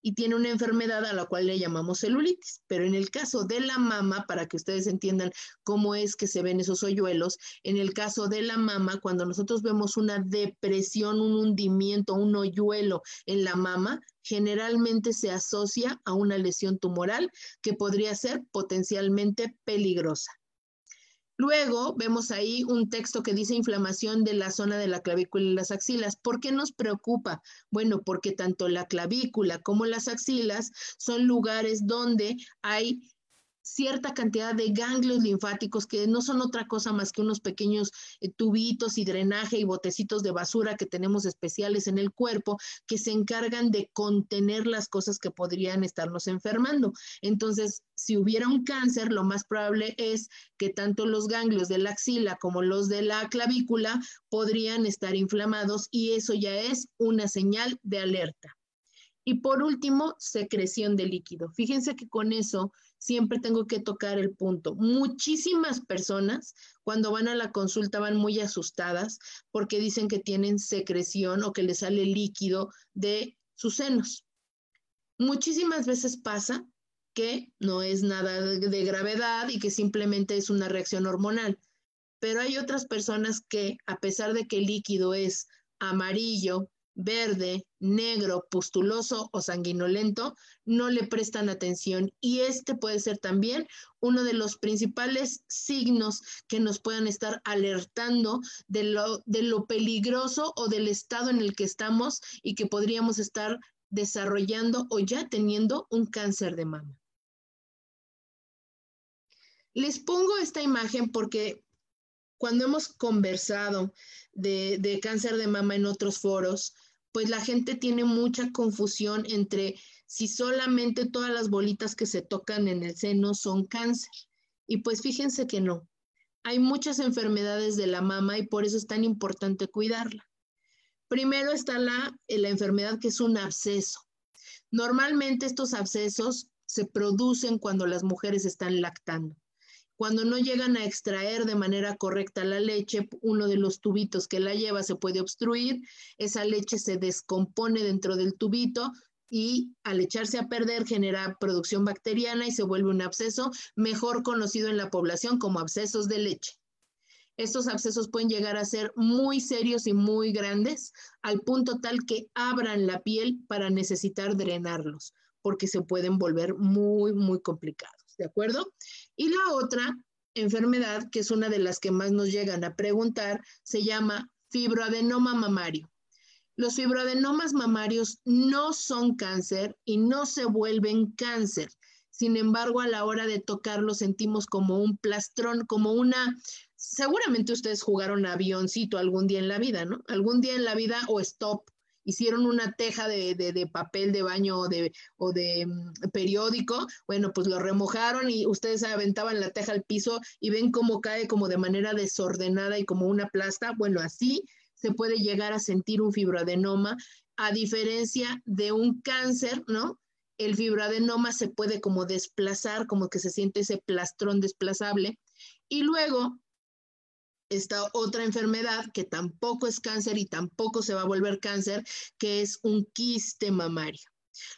y tiene una enfermedad a la cual le llamamos celulitis. Pero en el caso de la mama, para que ustedes entiendan cómo es que se ven esos hoyuelos, en el caso de la mama, cuando nosotros vemos una depresión, un hundimiento, un hoyuelo en la mama, generalmente se asocia a una lesión tumoral que podría ser potencialmente peligrosa. Luego vemos ahí un texto que dice inflamación de la zona de la clavícula y las axilas. ¿Por qué nos preocupa? Bueno, porque tanto la clavícula como las axilas son lugares donde hay cierta cantidad de ganglios linfáticos que no son otra cosa más que unos pequeños eh, tubitos y drenaje y botecitos de basura que tenemos especiales en el cuerpo que se encargan de contener las cosas que podrían estarnos enfermando. Entonces, si hubiera un cáncer, lo más probable es que tanto los ganglios de la axila como los de la clavícula podrían estar inflamados y eso ya es una señal de alerta. Y por último, secreción de líquido. Fíjense que con eso siempre tengo que tocar el punto. Muchísimas personas cuando van a la consulta van muy asustadas porque dicen que tienen secreción o que les sale líquido de sus senos. Muchísimas veces pasa que no es nada de gravedad y que simplemente es una reacción hormonal. Pero hay otras personas que, a pesar de que el líquido es amarillo, verde, negro, pustuloso o sanguinolento, no le prestan atención y este puede ser también uno de los principales signos que nos puedan estar alertando de lo, de lo peligroso o del estado en el que estamos y que podríamos estar desarrollando o ya teniendo un cáncer de mama. Les pongo esta imagen porque cuando hemos conversado de, de, cáncer de mama en otros foros, pues la gente tiene mucha confusión entre si solamente todas las bolitas que se tocan en el seno son cáncer. Y pues fíjense que no. Hay muchas enfermedades de la mama y por eso es tan importante cuidarla. Primero está la, la enfermedad que es un absceso. Normalmente estos abscesos se producen cuando las mujeres están lactando. Cuando no llegan a extraer de manera correcta la leche, uno de los tubitos que la lleva se puede obstruir, esa leche se descompone dentro del tubito y al echarse a perder genera producción bacteriana y se vuelve un absceso, mejor conocido en la población como abscesos de leche. Estos abscesos pueden llegar a ser muy serios y muy grandes, al punto tal que abran la piel para necesitar drenarlos, porque se pueden volver muy, muy complicados. ¿de acuerdo? Y la otra enfermedad, que es una de las que más nos llegan a preguntar, se llama fibroadenoma mamario. Los fibroadenomas mamarios no son cáncer y no se vuelven cáncer. Sin embargo, a la hora de tocarlo sentimos como un plastrón, como una... Seguramente ustedes jugaron avioncito algún día en la vida, ¿no? Algún día en la vida o stop hicieron una teja de, papel de baño o de, o de mm, periódico, bueno, pues lo remojaron y ustedes aventaban la teja al piso y ven cómo cae como de manera desordenada y como una plasta. Bueno, así se puede llegar a sentir un fibroadenoma, a diferencia de un cáncer, ¿no? El fibroadenoma se puede como desplazar, como que se siente ese plastrón desplazable. Y luego esta otra enfermedad que tampoco es cáncer y tampoco se va a volver cáncer, que es un quiste mamario.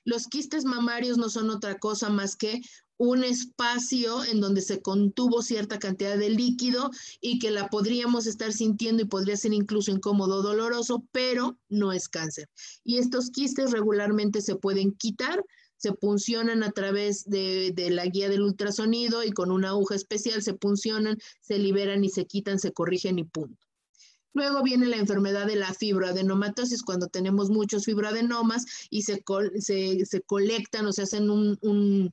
Los quistes mamarios no son otra cosa más que un espacio en donde se contuvo cierta cantidad de líquido y que la podríamos estar sintiendo y podría ser incluso incómodo, doloroso, pero no es cáncer. Y estos quistes regularmente se pueden quitar se puncionan a través de, la guía del ultrasonido y con una aguja especial se puncionan, se liberan y se quitan, se corrigen y punto. Luego viene la enfermedad de la fibroadenomatosis, cuando tenemos muchos fibroadenomas y se, se, colectan o se hacen un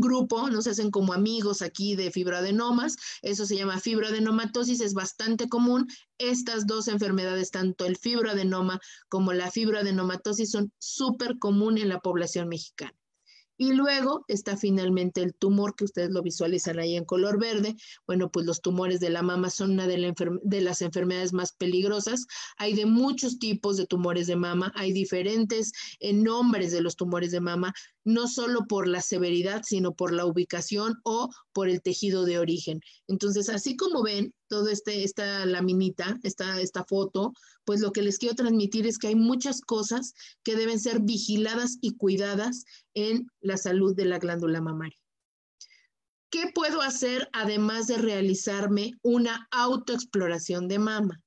grupo, no se hacen como amigos aquí de fibroadenomas, eso se llama fibroadenomatosis, es bastante común. Estas dos enfermedades, tanto el fibroadenoma como la fibroadenomatosis, son súper común en la población mexicana. Y luego está finalmente el tumor que ustedes lo visualizan ahí en color verde. Bueno, pues los tumores de la mama son una de, de, las enfermedades más peligrosas. Hay de muchos tipos de tumores de mama, hay diferentes eh, nombres de los tumores de mama, no solo por la severidad, sino por la ubicación o por el tejido de origen. Entonces, así como ven, toda este, esta laminita, esta, esta foto, pues lo que les quiero transmitir es que hay muchas cosas que deben ser vigiladas y cuidadas en la salud de la glándula mamaria. ¿Qué puedo hacer además de realizarme una autoexploración de mama?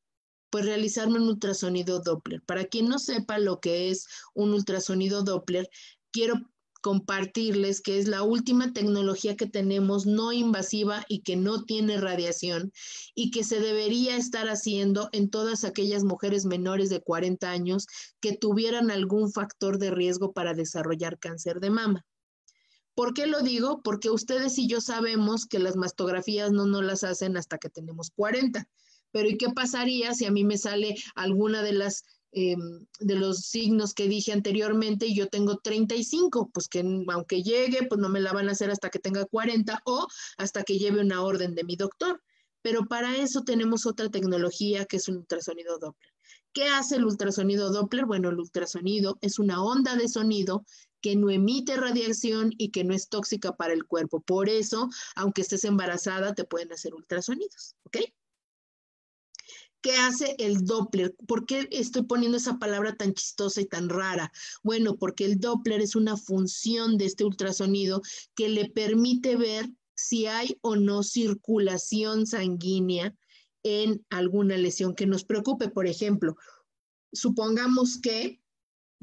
Pues realizarme un ultrasonido Doppler. Para quien no sepa lo que es un ultrasonido Doppler, quiero compartirles que es la última tecnología que tenemos no invasiva y que no tiene radiación y que se debería estar haciendo en todas aquellas mujeres menores de 40 años que tuvieran algún factor de riesgo para desarrollar cáncer de mama. ¿Por qué lo digo? Porque ustedes y yo sabemos que las mastografías no nos las hacen hasta que tenemos 40. Pero ¿y qué pasaría si a mí me sale alguna de las Em, de los signos que dije anteriormente y yo tengo 35, pues que aunque llegue, pues no me la van a hacer hasta que tenga 40 o hasta que lleve una orden de mi doctor. Pero para eso tenemos otra tecnología que es un ultrasonido Doppler. ¿Qué hace el ultrasonido Doppler? Bueno, el ultrasonido es una onda de sonido que no emite radiación y que no es tóxica para el cuerpo. Por eso, aunque estés embarazada, te pueden hacer ultrasonidos, ¿ok? ¿Qué hace el Doppler? ¿Por qué estoy poniendo esa palabra tan chistosa y tan rara? Bueno, porque el Doppler es una función de este ultrasonido que le permite ver si hay o no circulación sanguínea en alguna lesión que nos preocupe. Por ejemplo, supongamos que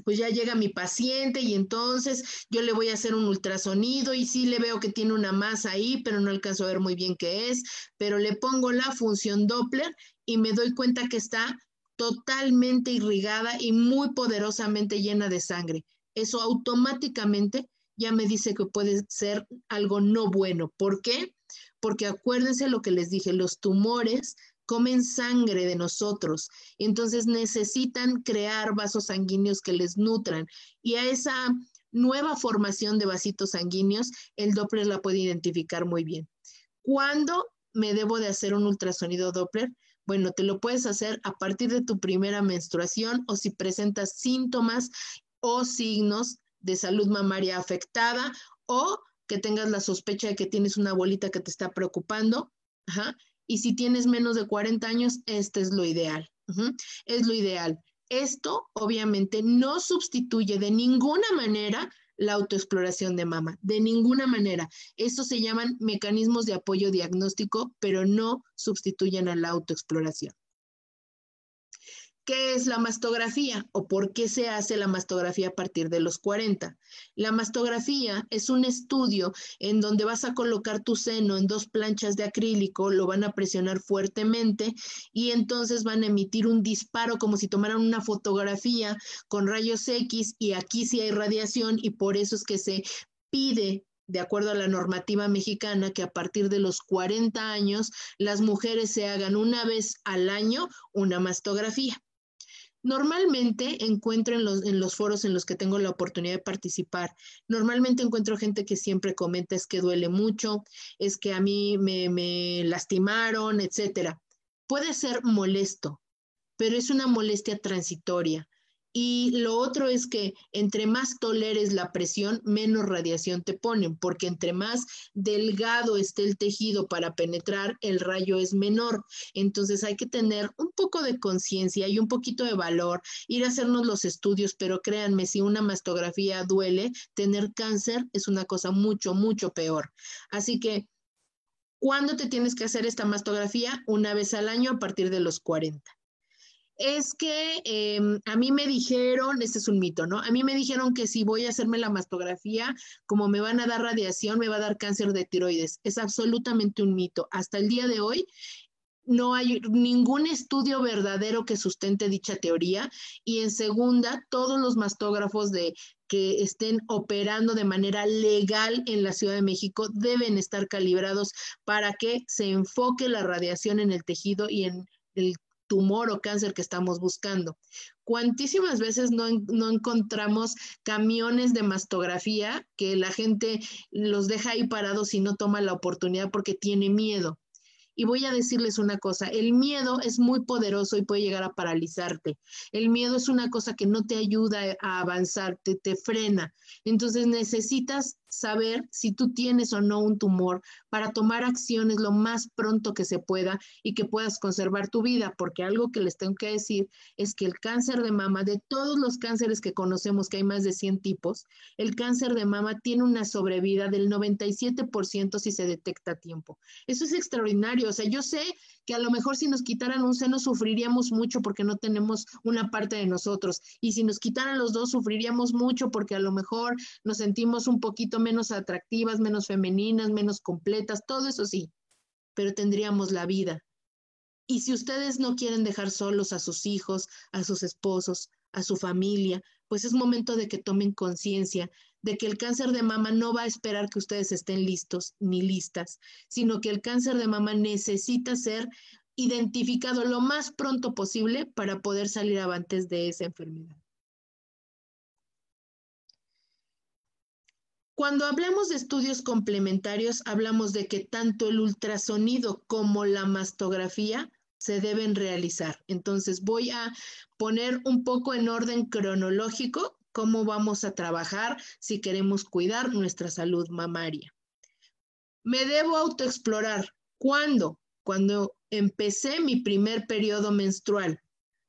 pues ya llega mi paciente y entonces yo le voy a hacer un ultrasonido y sí le veo que tiene una masa ahí, pero no alcanzo a ver muy bien qué es, pero le pongo la función Doppler y me doy cuenta que está totalmente irrigada y muy poderosamente llena de sangre. Eso automáticamente ya me dice que puede ser algo no bueno. ¿Por qué? Porque acuérdense lo que les dije, los tumores comen sangre de nosotros, entonces necesitan crear vasos sanguíneos que les nutran y a esa nueva formación de vasitos sanguíneos el Doppler la puede identificar muy bien. ¿Cuándo me debo de hacer un ultrasonido Doppler? Bueno, te lo puedes hacer a partir de tu primera menstruación o si presentas síntomas o signos de salud mamaria afectada o que tengas la sospecha de que tienes una bolita que te está preocupando. Y si tienes menos de 40 años, este es lo ideal. Es lo ideal. Esto obviamente no sustituye de ninguna manera la autoexploración de mama, de ninguna manera. Estos se llaman mecanismos de apoyo diagnóstico, pero no sustituyen a la autoexploración. ¿Qué es la mastografía o por qué se hace la mastografía a partir de los 40? La mastografía es un estudio en donde vas a colocar tu seno en dos planchas de acrílico, lo van a presionar fuertemente y entonces van a emitir un disparo como si tomaran una fotografía con rayos X y aquí sí hay radiación y por eso es que se pide de acuerdo a la normativa mexicana, que a partir de los 40 años las mujeres se hagan una vez al año una mastografía. Normalmente encuentro en los, en los foros en los que tengo la oportunidad de participar, normalmente encuentro gente que siempre comenta es que duele mucho, es que a mí me, me lastimaron, etcétera. Puede ser molesto, pero es una molestia transitoria. Y lo otro es que entre más toleres la presión, menos radiación te ponen, porque entre más delgado esté el tejido para penetrar, el rayo es menor. Entonces hay que tener un poco de conciencia y un poquito de valor, ir a hacernos los estudios, pero créanme, si una mastografía duele, tener cáncer es una cosa mucho, mucho peor. Así que, ¿cuándo te tienes que hacer esta mastografía? Una vez al año a partir de los 40 es que em, a mí me dijeron, este es un mito, ¿no? A mí me dijeron que si voy a hacerme la mastografía, como me van a dar radiación, me va a dar cáncer de tiroides. Es absolutamente un mito. Hasta el día de hoy no hay ningún estudio verdadero que sustente dicha teoría. Y en segunda, todos los mastógrafos de que estén operando de manera legal en la Ciudad de México deben estar calibrados para que se enfoque la radiación en el tejido y en el tumor o cáncer que estamos buscando. Cuantísimas veces no, no, encontramos camiones de mastografía que la gente los deja ahí parados y no toma la oportunidad porque tiene miedo. Y voy a decirles una cosa, el miedo es muy poderoso y puede llegar a paralizarte. El miedo es una cosa que no te ayuda a avanzar, te, te frena. Entonces necesitas saber si tú tienes o no un tumor para tomar acciones lo más pronto que se pueda y que puedas conservar tu vida, porque algo que les tengo que decir es que el cáncer de mama, de todos los cánceres que conocemos, que hay más de 100 tipos, el cáncer de mama tiene una sobrevida del 97% si se detecta a tiempo. Eso es extraordinario, o sea, yo sé que a lo mejor si nos quitaran un seno sufriríamos mucho porque no tenemos una parte de nosotros. Y si nos quitaran los dos sufriríamos mucho porque a lo mejor nos sentimos un poquito menos atractivas, menos femeninas, menos completas, todo eso sí, pero tendríamos la vida. Y si ustedes no quieren dejar solos a sus hijos, a sus esposos, a su familia, pues es momento de que tomen conciencia de que el cáncer de mama no va a esperar que ustedes estén listos ni listas, sino que el cáncer de mama necesita ser identificado lo más pronto posible para poder salir avantes de esa enfermedad. Cuando hablamos de estudios complementarios, hablamos de que tanto el ultrasonido como la mastografía se deben realizar. Entonces voy a poner un poco en orden cronológico cómo vamos a trabajar si queremos cuidar nuestra salud mamaria. Me debo autoexplorar. ¿Cuándo? Cuando empecé mi primer periodo menstrual.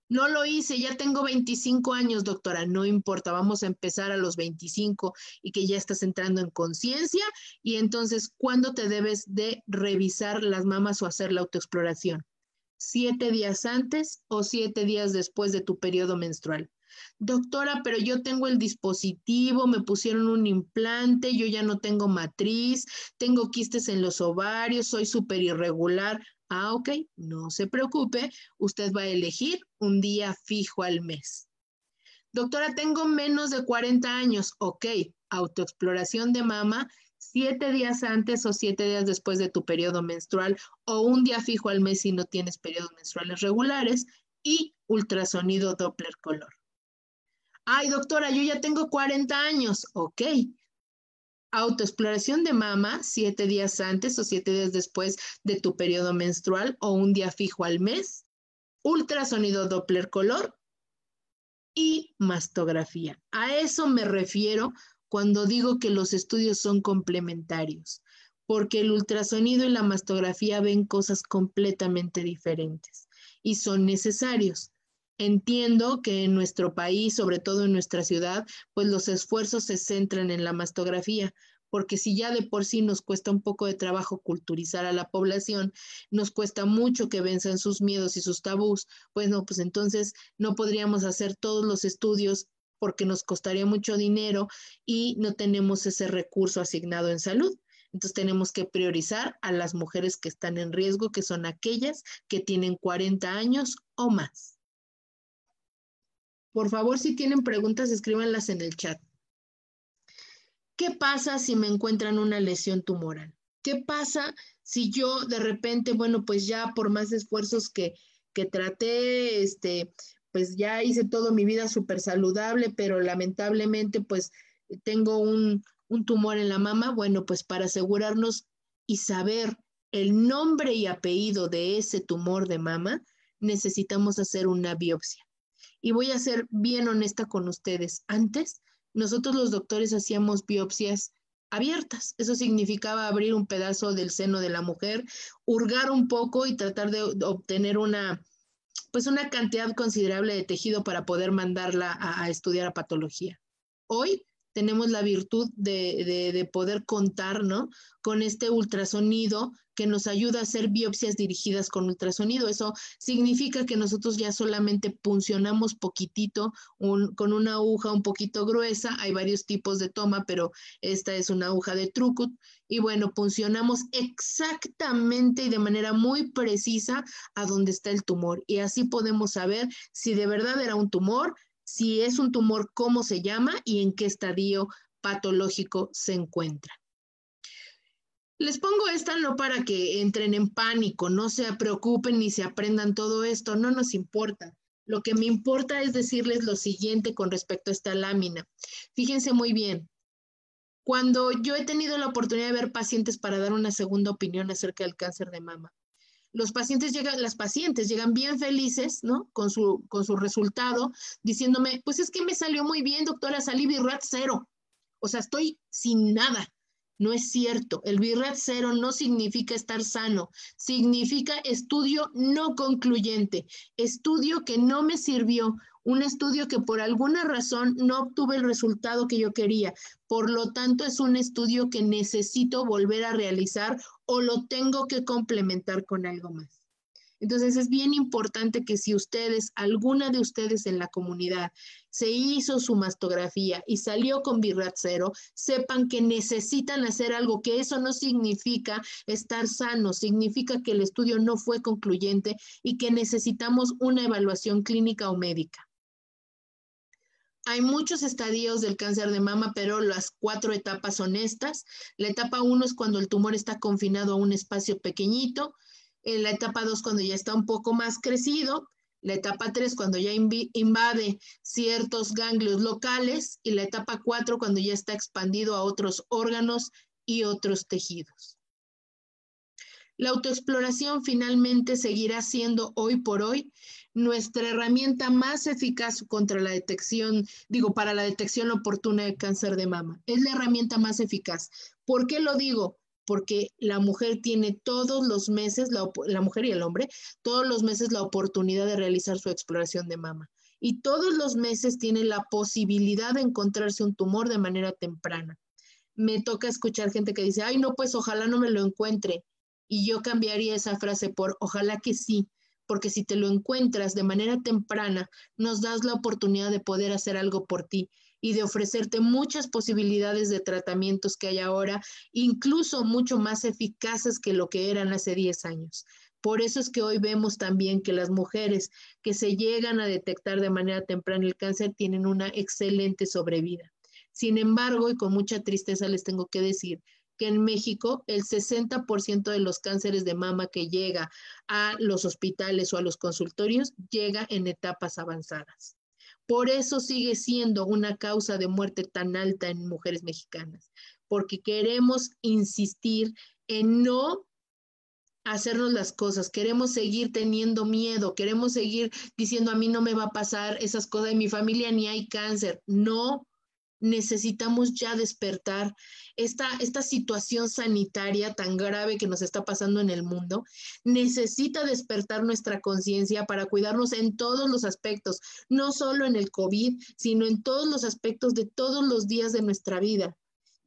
No lo hice, ya tengo 25 años, doctora, no importa, vamos a empezar a los 25 y que ya estás entrando en conciencia y entonces, ¿cuándo te debes de revisar las mamas o hacer la autoexploración? ¿Siete días antes o siete días después de tu periodo menstrual? Doctora, pero yo tengo el dispositivo, me pusieron un implante, yo ya no tengo matriz, tengo quistes en los ovarios, soy súper irregular. Ah, ok, no se preocupe, usted va a elegir un día fijo al mes. Doctora, tengo menos de 40 años. Ok, autoexploración de mama, siete días antes o siete días después de tu periodo menstrual o un día fijo al mes si no tienes periodos menstruales regulares y ultrasonido Doppler color. Ay, doctora, yo ya tengo 40 años. Ok, autoexploración de mama siete días antes o siete días después de tu periodo menstrual o un día fijo al mes, ultrasonido Doppler color y mastografía. A eso me refiero cuando digo que los estudios son complementarios, porque el ultrasonido y la mastografía ven cosas completamente diferentes y son necesarios. Entiendo que en nuestro país, sobre todo en nuestra ciudad, pues los esfuerzos se centran en la mastografía, porque si ya de por sí nos cuesta un poco de trabajo culturizar a la población, nos cuesta mucho que venzan sus miedos y sus tabús, pues no, pues entonces no podríamos hacer todos los estudios porque nos costaría mucho dinero y no tenemos ese recurso asignado en salud. Entonces tenemos que priorizar a las mujeres que están en riesgo, que son aquellas que tienen 40 años o más. Por favor, si tienen preguntas, escríbanlas en el chat. ¿Qué pasa si me encuentran una lesión tumoral? ¿Qué pasa si yo de repente, bueno, pues ya por más esfuerzos que, que traté, este, pues ya hice toda mi vida súper saludable, pero lamentablemente pues tengo un, un tumor en la mama? Bueno, pues para asegurarnos y saber el nombre y apellido de ese tumor de mama, necesitamos hacer una biopsia. Y voy a ser bien honesta con ustedes. Antes, nosotros los doctores hacíamos biopsias abiertas. Eso significaba abrir un pedazo del seno de la mujer, hurgar un poco y tratar de obtener una, pues una cantidad considerable de tejido para poder mandarla a, a estudiar a patología. Hoy tenemos la virtud de, de, poder contar, ¿no? Con este ultrasonido que nos ayuda a hacer biopsias dirigidas con ultrasonido. Eso significa que nosotros ya solamente puncionamos poquitito con una aguja un poquito gruesa. Hay varios tipos de toma, pero esta es una aguja de Trucut. Y bueno, puncionamos exactamente y de manera muy precisa a dónde está el tumor. Y así podemos saber si de verdad era un tumor, si es un tumor, cómo se llama y en qué estadio patológico se encuentra. Les pongo esta no para que entren en pánico, no se preocupen ni se aprendan todo esto, no nos importa. Lo que me importa es decirles lo siguiente con respecto a esta lámina. Fíjense muy bien, cuando yo he tenido la oportunidad de ver pacientes para dar una segunda opinión acerca del cáncer de mama, los pacientes llegan, las pacientes llegan bien felices, ¿no? Con su, con su resultado, diciéndome, pues es que me salió muy bien, doctora, salí birrat cero. O sea, estoy sin nada. No es cierto. El birrat cero no significa estar sano, significa estudio no concluyente, estudio que no me sirvió, un estudio que por alguna razón no obtuve el resultado que yo quería. Por lo tanto, es un estudio que necesito volver a realizar o lo tengo que complementar con algo más. Entonces es bien importante que si ustedes, alguna de ustedes en la comunidad, se hizo su mastografía y salió con birrat cero, sepan que necesitan hacer algo, que eso no significa estar sano, significa que el estudio no fue concluyente y que necesitamos una evaluación clínica o médica. Hay muchos estadios del cáncer de mama, pero las cuatro etapas son estas. La etapa uno es cuando el tumor está confinado a un espacio pequeñito. En la etapa dos, cuando ya está un poco más crecido. La etapa tres, cuando ya invade ciertos ganglios locales. Y la etapa cuatro, cuando ya está expandido a otros órganos y otros tejidos. La autoexploración finalmente seguirá siendo hoy por hoy nuestra herramienta más eficaz contra la detección, digo, para la detección oportuna de cáncer de mama. Es la herramienta más eficaz. ¿Por qué lo digo? Porque la mujer tiene todos los meses, la, la mujer y el hombre, todos los meses la oportunidad de realizar su exploración de mama. Y todos los meses tiene la posibilidad de encontrarse un tumor de manera temprana. Me toca escuchar gente que dice, ay, no, pues ojalá no me lo encuentre. Y yo cambiaría esa frase por ojalá que sí, porque si te lo encuentras de manera temprana, nos das la oportunidad de poder hacer algo por ti y de ofrecerte muchas posibilidades de tratamientos que hay ahora, incluso mucho más eficaces que lo que eran hace 10 años. Por eso es que hoy vemos también que las mujeres que se llegan a detectar de manera temprana el cáncer tienen una excelente sobrevida. Sin embargo, y con mucha tristeza les tengo que decir que en México el 60% de los cánceres de mama que llega a los hospitales o a los consultorios llega en etapas avanzadas. Por eso sigue siendo una causa de muerte tan alta en mujeres mexicanas, porque queremos insistir en no hacernos las cosas, queremos seguir teniendo miedo, queremos seguir diciendo a mí no me va a pasar esas cosas, en mi familia ni hay cáncer. No, necesitamos ya despertar esta, esta situación sanitaria tan grave que nos está pasando en el mundo, necesita despertar nuestra conciencia para cuidarnos en todos los aspectos, no solo en el COVID, sino en todos los aspectos de todos los días de nuestra vida.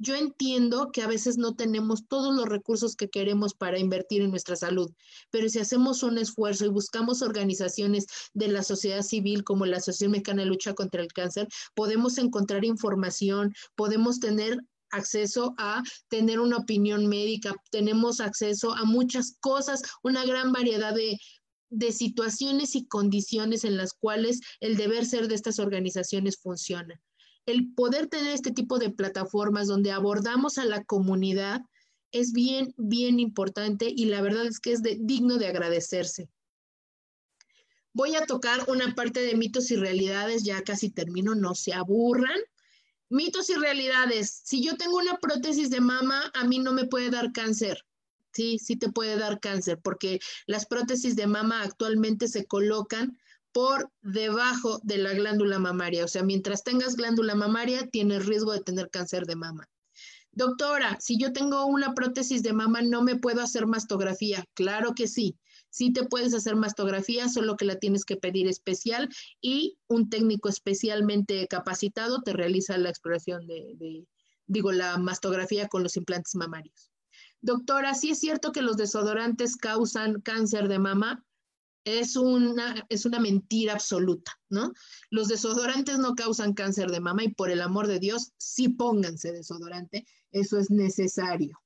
Yo entiendo que a veces no tenemos todos los recursos que queremos para invertir en nuestra salud, pero si hacemos un esfuerzo y buscamos organizaciones de la sociedad civil como la Asociación Mexicana de Lucha contra el Cáncer, podemos encontrar información, podemos tener acceso a tener una opinión médica, tenemos acceso a muchas cosas, una gran variedad de, de situaciones y condiciones en las cuales el deber ser de estas organizaciones funciona el poder tener este tipo de plataformas donde abordamos a la comunidad es bien, bien importante y la verdad es que es digno de agradecerse. Voy a tocar una parte de mitos y realidades, ya casi termino, no se aburran. Mitos y realidades. Si yo tengo una prótesis de mama, a mí no me puede dar cáncer. Sí, sí te puede dar cáncer, porque las prótesis de mama actualmente se colocan por debajo de la glándula mamaria. O sea, mientras tengas glándula mamaria, tienes riesgo de tener cáncer de mama. Doctora, si yo tengo una prótesis de mama, ¿no me puedo hacer mastografía? Claro que sí. Sí te puedes hacer mastografía, solo que la tienes que pedir especial y un técnico especialmente capacitado te realiza la exploración de, digo, la mastografía con los implantes mamarios. Doctora, ¿sí es cierto que los desodorantes causan cáncer de mama? Es una, es una mentira absoluta, ¿no? Los desodorantes no causan cáncer de mama y por el amor de Dios, sí pónganse desodorante, eso es necesario.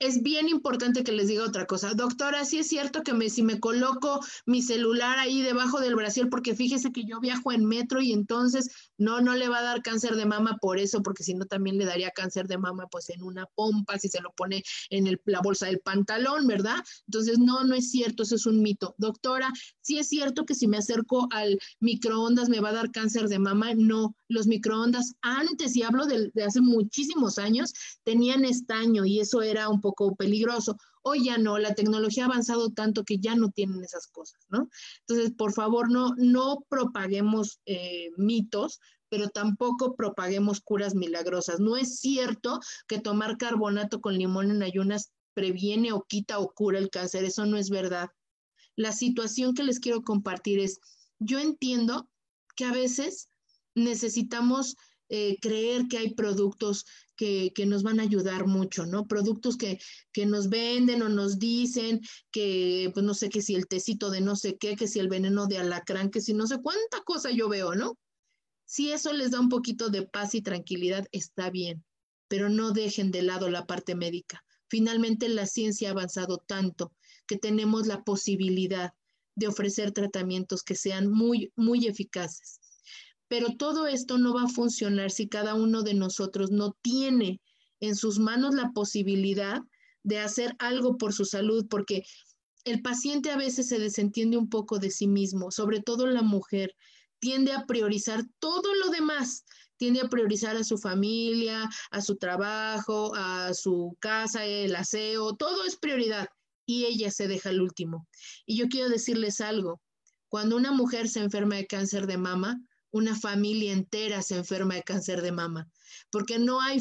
Es bien importante que les diga otra cosa. Doctora, sí es cierto que me, si me coloco mi celular ahí debajo del brasier, porque fíjese que yo viajo en metro y entonces no, no le va a dar cáncer de mama por eso, porque si no también le daría cáncer de mama pues en una pompa, si se lo pone en el, la bolsa del pantalón, ¿verdad? Entonces, no, no es cierto, eso es un mito. Doctora, sí es cierto que si me acerco al microondas me va a dar cáncer de mama. No, los microondas antes, y hablo de, hace muchísimos años, tenían estaño y eso era un poco poco peligroso. Hoy ya no, la tecnología ha avanzado tanto que ya no tienen esas cosas, ¿no? Entonces, por favor, no, no propaguemos eh, mitos, pero tampoco propaguemos curas milagrosas. No es cierto que tomar carbonato con limón en ayunas previene o quita o cura el cáncer, eso no es verdad. La situación que les quiero compartir es, yo entiendo que a veces necesitamos eh, creer que hay productos que, nos van a ayudar mucho, ¿no? Productos que, que, nos venden o nos dicen que, pues no sé, que si el tecito de no sé qué, que si el veneno de alacrán, que si no sé cuánta cosa yo veo, ¿no? Si eso les da un poquito de paz y tranquilidad, está bien, pero no dejen de lado la parte médica. Finalmente la ciencia ha avanzado tanto que tenemos la posibilidad de ofrecer tratamientos que sean muy, muy eficaces. Pero todo esto no va a funcionar si cada uno de nosotros no tiene en sus manos la posibilidad de hacer algo por su salud, porque el paciente a veces se desentiende un poco de sí mismo, sobre todo la mujer, tiende a priorizar todo lo demás, tiende a priorizar a su familia, a su trabajo, a su casa, el aseo, todo es prioridad y ella se deja el último. Y yo quiero decirles algo, cuando una mujer se enferma de cáncer de mama, una familia entera se enferma de cáncer de mama, porque no hay,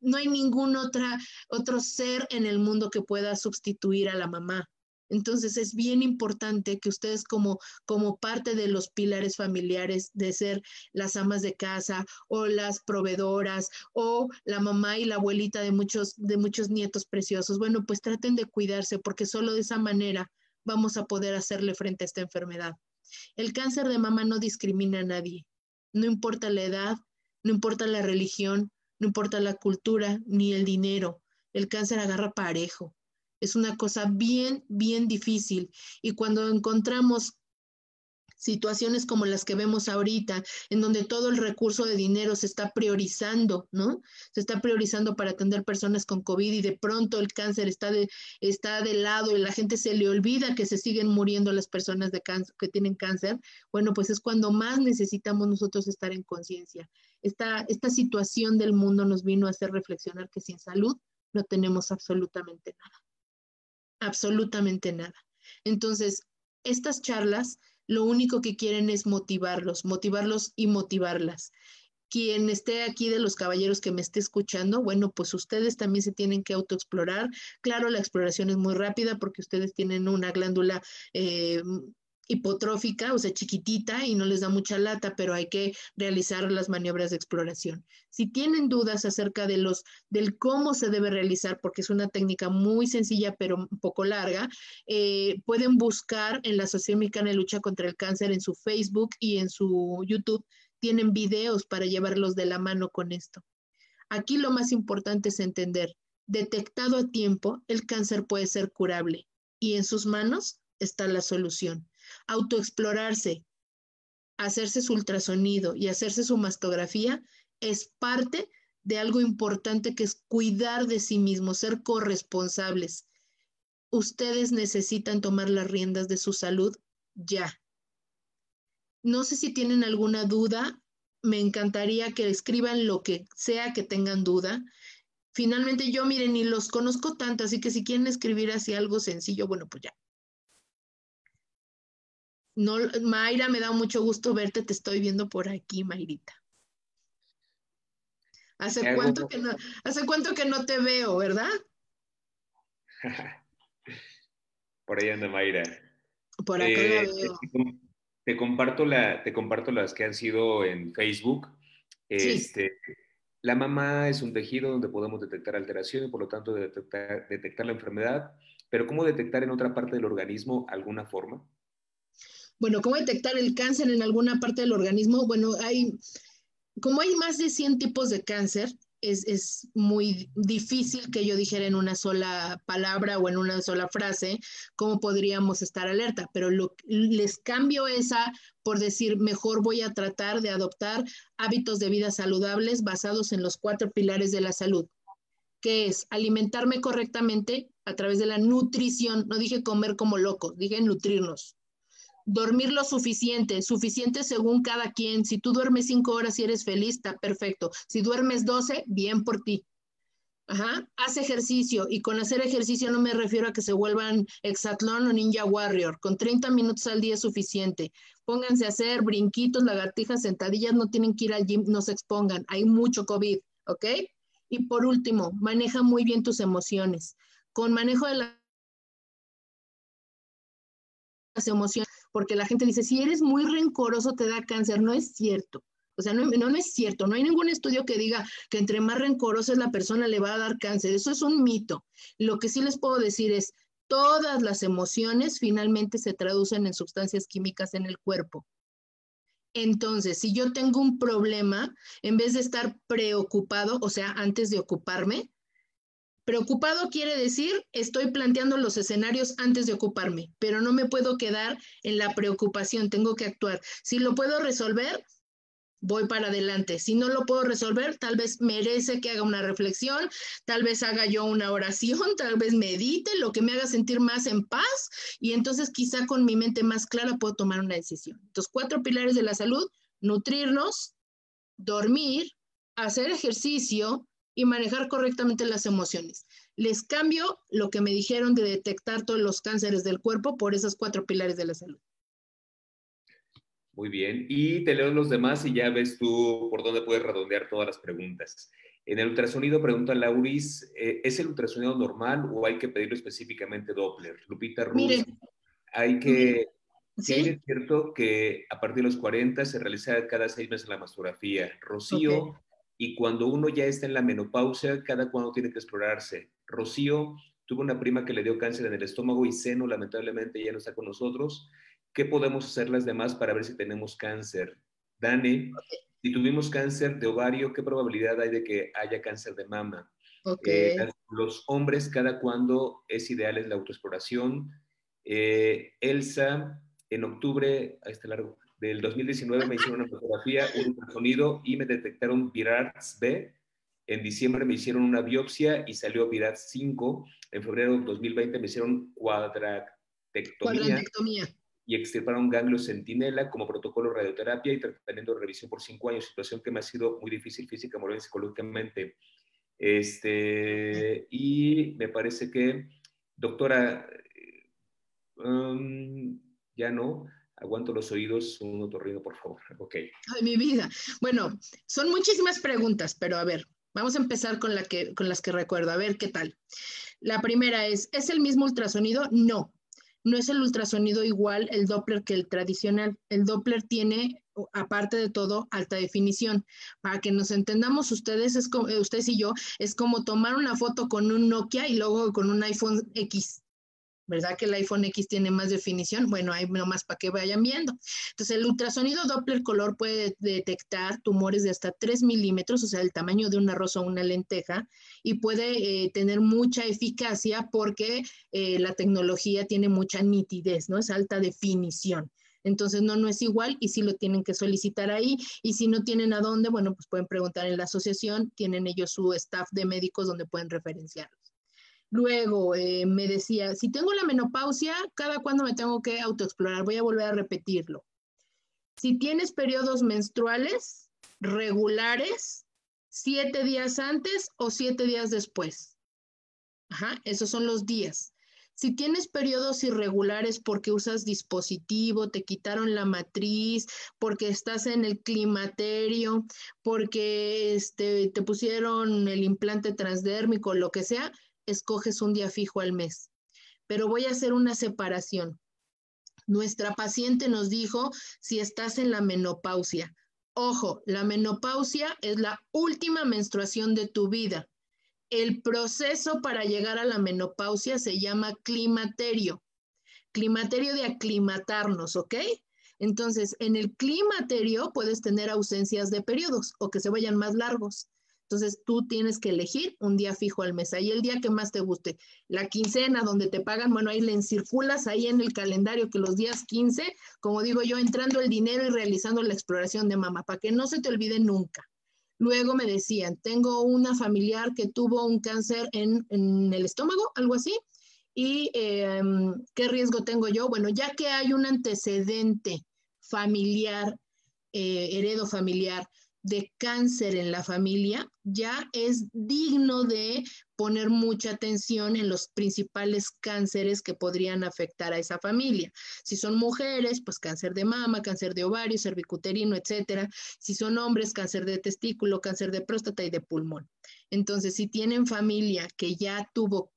no hay ningún otra, otro ser en el mundo que pueda sustituir a la mamá. Entonces es bien importante que ustedes como, como parte de los pilares familiares de ser las amas de casa o las proveedoras o la mamá y la abuelita de muchos, de muchos nietos preciosos, bueno, pues traten de cuidarse porque solo de esa manera vamos a poder hacerle frente a esta enfermedad. El cáncer de mama no discrimina a nadie, no importa la edad, no importa la religión, no importa la cultura ni el dinero. El cáncer agarra parejo. Es una cosa bien, bien difícil. Y cuando encontramos situaciones como las que vemos ahorita, en donde todo el recurso de dinero se está priorizando, ¿no? Se está priorizando para atender personas con COVID y de pronto el cáncer está de, está de lado y la gente se le olvida que se siguen muriendo las personas de cáncer, que tienen cáncer, bueno, pues es cuando más necesitamos nosotros estar en conciencia. Esta, esta situación del mundo nos vino a hacer reflexionar que sin salud no tenemos absolutamente nada. Absolutamente nada. Entonces, estas charlas lo único que quieren es motivarlos, motivarlos y motivarlas. Quien esté aquí de los caballeros que me esté escuchando, bueno, pues ustedes también se tienen que autoexplorar. Claro, la exploración es muy rápida porque ustedes tienen una glándula eh, hipotrófica, o sea, chiquitita y no les da mucha lata, pero hay que realizar las maniobras de exploración. Si tienen dudas acerca de los del cómo se debe realizar, porque es una técnica muy sencilla pero un poco larga, eh, pueden buscar en la Asociación Mexicana de Lucha contra el Cáncer en su Facebook y en su YouTube. Tienen videos para llevarlos de la mano con esto. Aquí lo más importante es entender, detectado a tiempo, el cáncer puede ser curable y en sus manos está la solución autoexplorarse, hacerse su ultrasonido y hacerse su mastografía es parte de algo importante que es cuidar de sí mismos, ser corresponsables. Ustedes necesitan tomar las riendas de su salud ya. No sé si tienen alguna duda, me encantaría que escriban lo que sea que tengan duda. Finalmente yo, miren, ni los conozco tanto, así que si quieren escribir así algo sencillo, bueno, pues ya, no, Mayra, me da mucho gusto verte, te estoy viendo por aquí, Mayrita. ¿Hace cuánto, que no, ¿Hace cuánto que no te veo, verdad? *laughs* por ahí anda Mayra. Por acá la eh, veo. Te, comparto la, te comparto las que han sido en Facebook. Este, La mamá es un tejido donde podemos detectar alteración y por lo tanto detectar, detectar la enfermedad, pero ¿cómo detectar en otra parte del organismo alguna forma? Bueno, ¿cómo detectar el cáncer en alguna parte del organismo? Bueno, hay, como hay más de 100 tipos de cáncer, es, muy difícil que yo dijera en una sola palabra o en una sola frase cómo podríamos estar alerta, pero les cambio esa por decir, mejor voy a tratar de adoptar hábitos de vida saludables basados en los cuatro pilares de la salud, que es alimentarme correctamente a través de la nutrición, no dije comer como loco, dije nutrirnos dormir lo suficiente, suficiente según cada quien. Si tú duermes cinco horas y eres feliz, está perfecto. Si duermes doce, bien por ti. Ajá. Haz ejercicio y con hacer ejercicio no me refiero a que se vuelvan exatlón o ninja warrior. Con 30 minutos al día es suficiente. Pónganse a hacer brinquitos, lagartijas, sentadillas, no tienen que ir al gym, no se expongan. Hay mucho COVID, ¿ok? Y por último, maneja muy bien tus emociones. Con manejo de las emociones porque la gente dice, si eres muy rencoroso te da cáncer, no es cierto. O sea, no, no, es cierto, no hay ningún estudio que diga que entre más rencorosa es la persona le va a dar cáncer, eso es un mito. Lo que sí les puedo decir es, todas las emociones finalmente se traducen en sustancias químicas en el cuerpo. Entonces, si yo tengo un problema, en vez de estar preocupado, o sea, antes de ocuparme, Preocupado quiere decir, estoy planteando los escenarios antes de ocuparme, pero no me puedo quedar en la preocupación, tengo que actuar. Si lo puedo resolver, voy para adelante. Si no lo puedo resolver, tal vez merece que haga una reflexión, tal vez haga yo una oración, *laughs* tal vez medite, lo que me haga sentir más en paz y entonces quizá con mi mente más clara puedo tomar una decisión. Entonces, cuatro pilares de la salud, nutrirnos, dormir, hacer ejercicio, y manejar correctamente las emociones. Les cambio lo que me dijeron de detectar todos los cánceres del cuerpo por esos cuatro pilares de la salud. Muy bien. Y te leo los demás y ya ves tú por dónde puedes redondear todas las preguntas. En el ultrasonido, pregunta Lauris, eh, ¿es el ultrasonido normal o hay que pedirlo específicamente Doppler? Lupita Ruz, hay que... ¿Sí? es cierto que a partir de los 40 se realiza cada seis meses la mastografía. Rocío, y cuando uno ya está en la menopausia, cada cuando tiene que explorarse. Rocío tuvo una prima que le dio cáncer en el estómago y seno, lamentablemente ya no está con nosotros. ¿Qué podemos hacer las demás para ver si tenemos cáncer? Dani, si tuvimos cáncer de ovario, ¿qué probabilidad hay de que haya cáncer de mama? Okay. Eh, los hombres, cada cuando es ideal es la autoexploración. Eh, Elsa, en octubre, ahí está largo, del 2019 me hicieron una fotografía, un ultrasonido y me detectaron VIRATS B. En diciembre me hicieron una biopsia y salió VIRATS 5. En febrero de 2020 me hicieron cuadrantectomía, y extirparon ganglio centinela como protocolo de radioterapia y tratamiento de revisión por cinco años, situación que me ha sido muy difícil física, moral y psicológicamente. Este, y me parece que, doctora, eh, um, ya no, Aguanto los oídos, un otorrino, por favor. Ok. Ay, mi vida. Bueno, son muchísimas preguntas, pero a ver, vamos a empezar con, la que, con las que recuerdo. A ver, ¿qué tal? La primera es, ¿es el mismo ultrasonido? No, no es el ultrasonido igual el Doppler que el tradicional. El Doppler tiene, aparte de todo, alta definición. Para que nos entendamos ustedes, es como, ustedes y yo, es como tomar una foto con un Nokia y luego con un iPhone X. ¿verdad? Que el iPhone X tiene más definición. Bueno, hay nomás para que vayan viendo. Entonces, el ultrasonido Doppler color puede detectar tumores de hasta 3 milímetros, o sea, el tamaño de un arroz o una lenteja, y puede eh, tener mucha eficacia porque eh, la tecnología tiene mucha nitidez, ¿no? Es alta definición. Entonces, no, no es igual y si lo tienen que solicitar ahí. Y si no tienen a dónde, bueno, pues pueden preguntar en la asociación, tienen ellos su staff de médicos donde pueden referenciarlo. Luego eh, me decía, si tengo la menopausia, ¿cada cuándo me tengo que autoexplorar? Voy a volver a repetirlo. Si tienes periodos menstruales regulares, siete días antes o siete días después. Ajá, esos son los días. Si tienes periodos irregulares porque usas dispositivo, te quitaron la matriz, porque estás en el climaterio, porque este, te pusieron el implante transdérmico, lo que sea, escoges un día fijo al mes. Pero voy a hacer una separación. Nuestra paciente nos dijo si estás en la menopausia. Ojo, la menopausia es la última menstruación de tu vida. El proceso para llegar a la menopausia se llama climaterio. Climaterio de aclimatarnos, ¿ok? Entonces, en el climaterio puedes tener ausencias de periodos o que se vayan más largos. Entonces tú tienes que elegir un día fijo al mes, ahí el día que más te guste. La quincena donde te pagan, bueno, ahí le encirculas ahí en el calendario que los días 15, como digo yo, entrando el dinero y realizando la exploración de mamá, para que no se te olvide nunca. Luego me decían, tengo una familiar que tuvo un cáncer en, el estómago, algo así, y em, qué riesgo tengo yo. Bueno, ya que hay un antecedente familiar, eh, heredo familiar, de cáncer en la familia, ya es digno de poner mucha atención en los principales cánceres que podrían afectar a esa familia. Si son mujeres, pues cáncer de mama, cáncer de ovario, cervicuterino, etcétera. Si son hombres, cáncer de testículo, cáncer de próstata y de pulmón. Entonces, si tienen familia que ya tuvo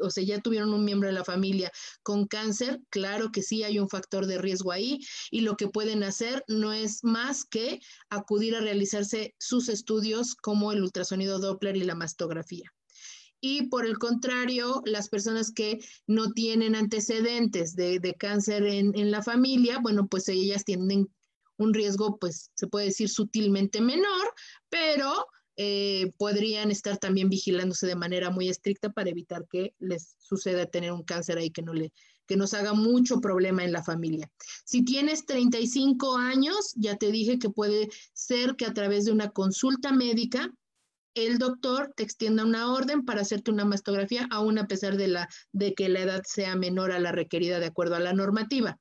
o sea, ya tuvieron un miembro de la familia con cáncer, claro que sí hay un factor de riesgo ahí y lo que pueden hacer no es más que acudir a realizarse sus estudios como el ultrasonido Doppler y la mastografía. Y por el contrario, las personas que no tienen antecedentes de, cáncer en, en la familia, bueno, pues ellas tienen un riesgo, pues se puede decir sutilmente menor, pero eh, podrían estar también vigilándose de manera muy estricta para evitar que les suceda tener un cáncer ahí que no le que nos haga mucho problema en la familia. Si tienes 35 años, ya te dije que puede ser que a través de una consulta médica el doctor te extienda una orden para hacerte una mastografía, aún a pesar de, la, de que la edad sea menor a la requerida de acuerdo a la normativa.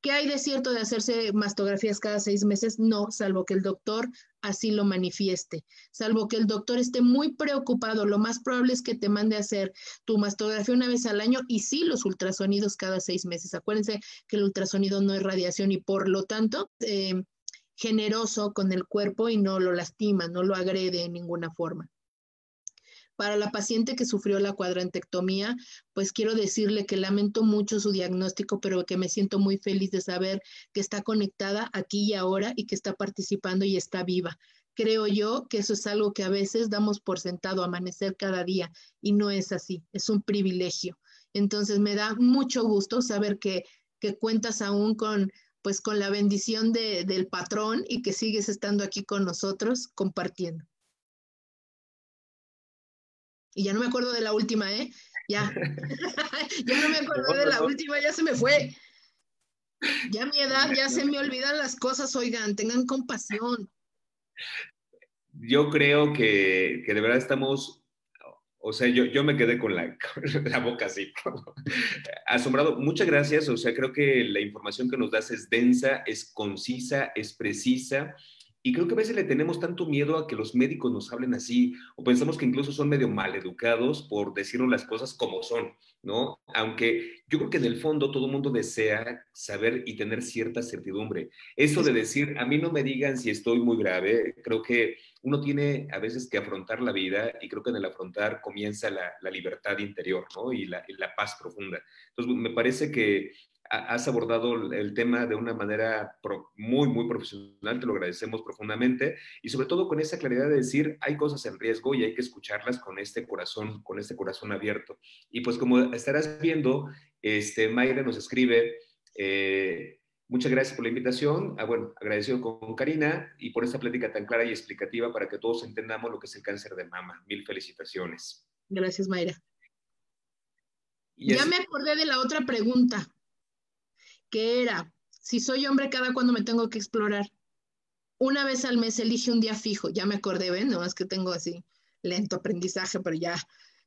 ¿Qué hay de cierto de hacerse mastografías cada seis meses? No, salvo que el doctor así lo manifieste, salvo que el doctor esté muy preocupado. Lo más probable es que te mande a hacer tu mastografía una vez al año y sí los ultrasonidos cada seis meses. Acuérdense que el ultrasonido no es radiación y por lo tanto eh, generoso con el cuerpo y no lo lastima, no lo agrede en ninguna forma. Para la paciente que sufrió la cuadrantectomía, pues quiero decirle que lamento mucho su diagnóstico, pero que me siento muy feliz de saber que está conectada aquí y ahora y que está participando y está viva. Creo yo que eso es algo que a veces damos por sentado, amanecer cada día, y no es así, es un privilegio. Entonces me da mucho gusto saber que, que cuentas aún con, pues con la bendición de, del patrón y que sigues estando aquí con nosotros compartiendo. Y ya no me acuerdo de la última, ¿eh? Ya. *laughs* *laughs* ya no me acuerdo de la última, ya se me fue. Ya a mi edad, ya se me olvidan las cosas, oigan, tengan compasión. Yo creo que, que de verdad estamos, o sea, yo, yo me quedé con la, *laughs* la boca así, asombrado. Muchas gracias, o sea, creo que la información que nos das es densa, es concisa, es precisa y creo que a veces le tenemos tanto miedo a que los médicos nos hablen así, o pensamos que incluso son medio maleducados por decirnos las cosas como son, ¿no? Aunque yo creo que en el fondo todo el mundo desea saber y tener cierta certidumbre. Eso de decir, a mí no me digan si estoy muy grave, creo que uno tiene a veces que afrontar la vida y creo que en el afrontar comienza la, libertad interior, ¿no? Y la, y la paz profunda. Entonces, me parece que has abordado el tema de una manera muy, muy profesional, te lo agradecemos profundamente y sobre todo con esa claridad de decir, hay cosas en riesgo y hay que escucharlas con este corazón, con este corazón abierto. Y pues como estarás viendo, este, Mayra nos escribe, eh, muchas gracias por la invitación, ah, bueno, agradecido con Karina y por esta plática tan clara y explicativa para que todos entendamos lo que es el cáncer de mama. Mil felicitaciones. Gracias, Mayra. ya me acordé de la otra pregunta que era, si soy hombre, cada cuando me tengo que explorar. Una vez al mes elige un día fijo, ya me acordé, ¿ven? No es que tengo así lento aprendizaje, pero ya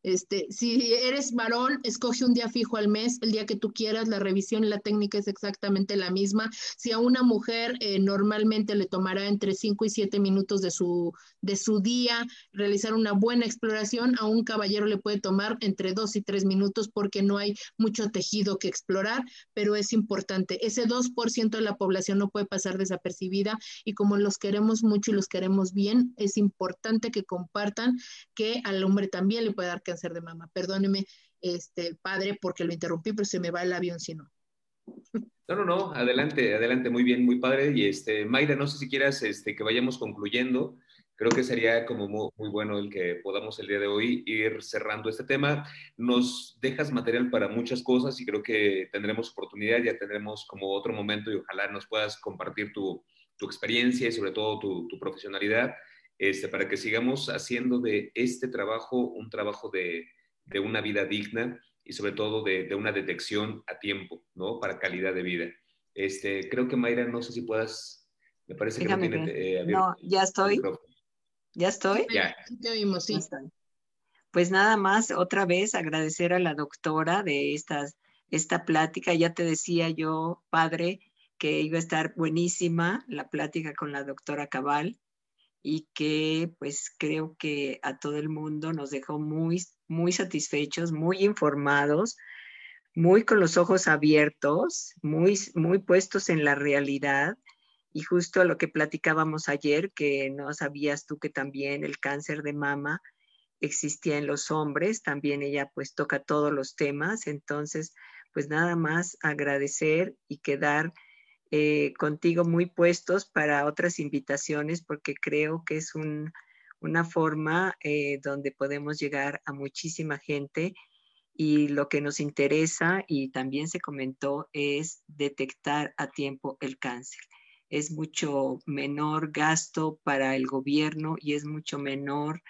este, si eres varón, escoge un día fijo al mes, el día que tú quieras, la revisión y la técnica es exactamente la misma. Si a una mujer eh, normalmente le tomará entre 5 y 7 minutos de su, de su día realizar una buena exploración, a un caballero le puede tomar entre 2 y 3 minutos porque no hay mucho tejido que explorar, pero es importante. Ese 2% de la población no puede pasar desapercibida y como los queremos mucho y los queremos bien, es importante que compartan que al hombre también le puede dar cáncer de mama. Perdóneme, este, padre, porque lo interrumpí, pero se me va el avión si no. No, no, no, adelante, adelante, muy bien, muy padre. Y este, Mayra, no sé si quieras este, que vayamos concluyendo. Creo que sería como muy, bueno el que podamos el día de hoy ir cerrando este tema. Nos dejas material para muchas cosas y creo que tendremos oportunidad, ya tendremos como otro momento y ojalá nos puedas compartir tu, tu experiencia y sobre todo tu profesionalidad este, para que sigamos haciendo de este trabajo un trabajo de, de una vida digna y sobre todo de, de, una detección a tiempo, ¿no? Para calidad de vida. Este, creo que Mayra, no sé si puedas, me parece que no tiene... Eh, no, ya estoy. ¿Ya estoy? Ya. Te oímos, sí. Pues nada más, otra vez agradecer a la doctora de estas, esta plática. Ya te decía yo, padre, que iba a estar buenísima la plática con la doctora Cabal y que pues creo que a todo el mundo nos dejó muy, muy satisfechos, muy informados, muy con los ojos abiertos, muy, muy puestos en la realidad. Y justo lo que platicábamos ayer, que no sabías tú que también el cáncer de mama existía en los hombres, también ella pues toca todos los temas, entonces pues nada más agradecer y quedar eh, contigo muy puestos para otras invitaciones porque creo que es una forma eh, donde podemos llegar a muchísima gente y lo que nos interesa y también se comentó es detectar a tiempo el cáncer. Es mucho menor gasto para el gobierno y es mucho menor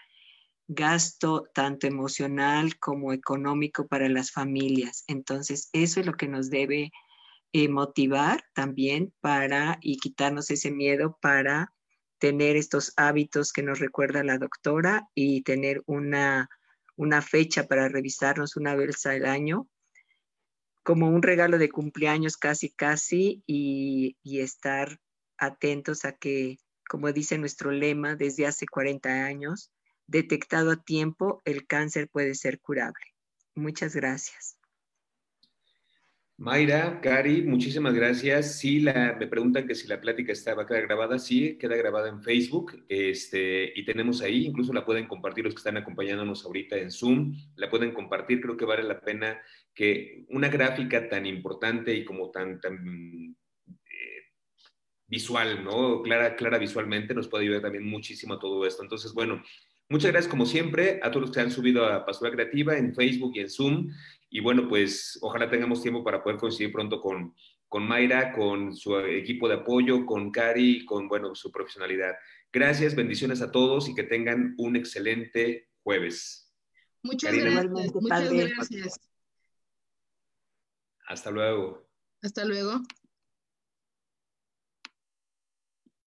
gasto tanto emocional como económico para las familias. Entonces, eso es lo que nos debe eh, motivar también para y quitarnos ese miedo para tener estos hábitos que nos recuerda la doctora y tener una, una fecha para revisarnos una vez al año como un regalo de cumpleaños casi casi y, y estar atentos a que, como dice nuestro lema desde hace 40 años, detectado a tiempo, el cáncer puede ser curable. Muchas gracias. Mayra, Cari, muchísimas gracias. Sí, la, me preguntan que si la plática estaba queda grabada. Sí, queda grabada en Facebook. Este, y tenemos ahí, incluso la pueden compartir los que están acompañándonos ahorita en Zoom. La pueden compartir. Creo que vale la pena que una gráfica tan importante y como tan, tan eh, visual, ¿no? Clara, clara visualmente nos puede ayudar también muchísimo a todo esto. Entonces, bueno, Muchas gracias, como siempre, a todos los que han subido a Pastora Creativa en Facebook y en Zoom. Y bueno, pues ojalá tengamos tiempo para poder coincidir pronto con, con Mayra, con su equipo de apoyo, con Cari, con, bueno, su profesionalidad. Gracias, bendiciones a todos y que tengan un excelente jueves. Muchas gracias. Muchas gracias. Hasta luego. Hasta luego.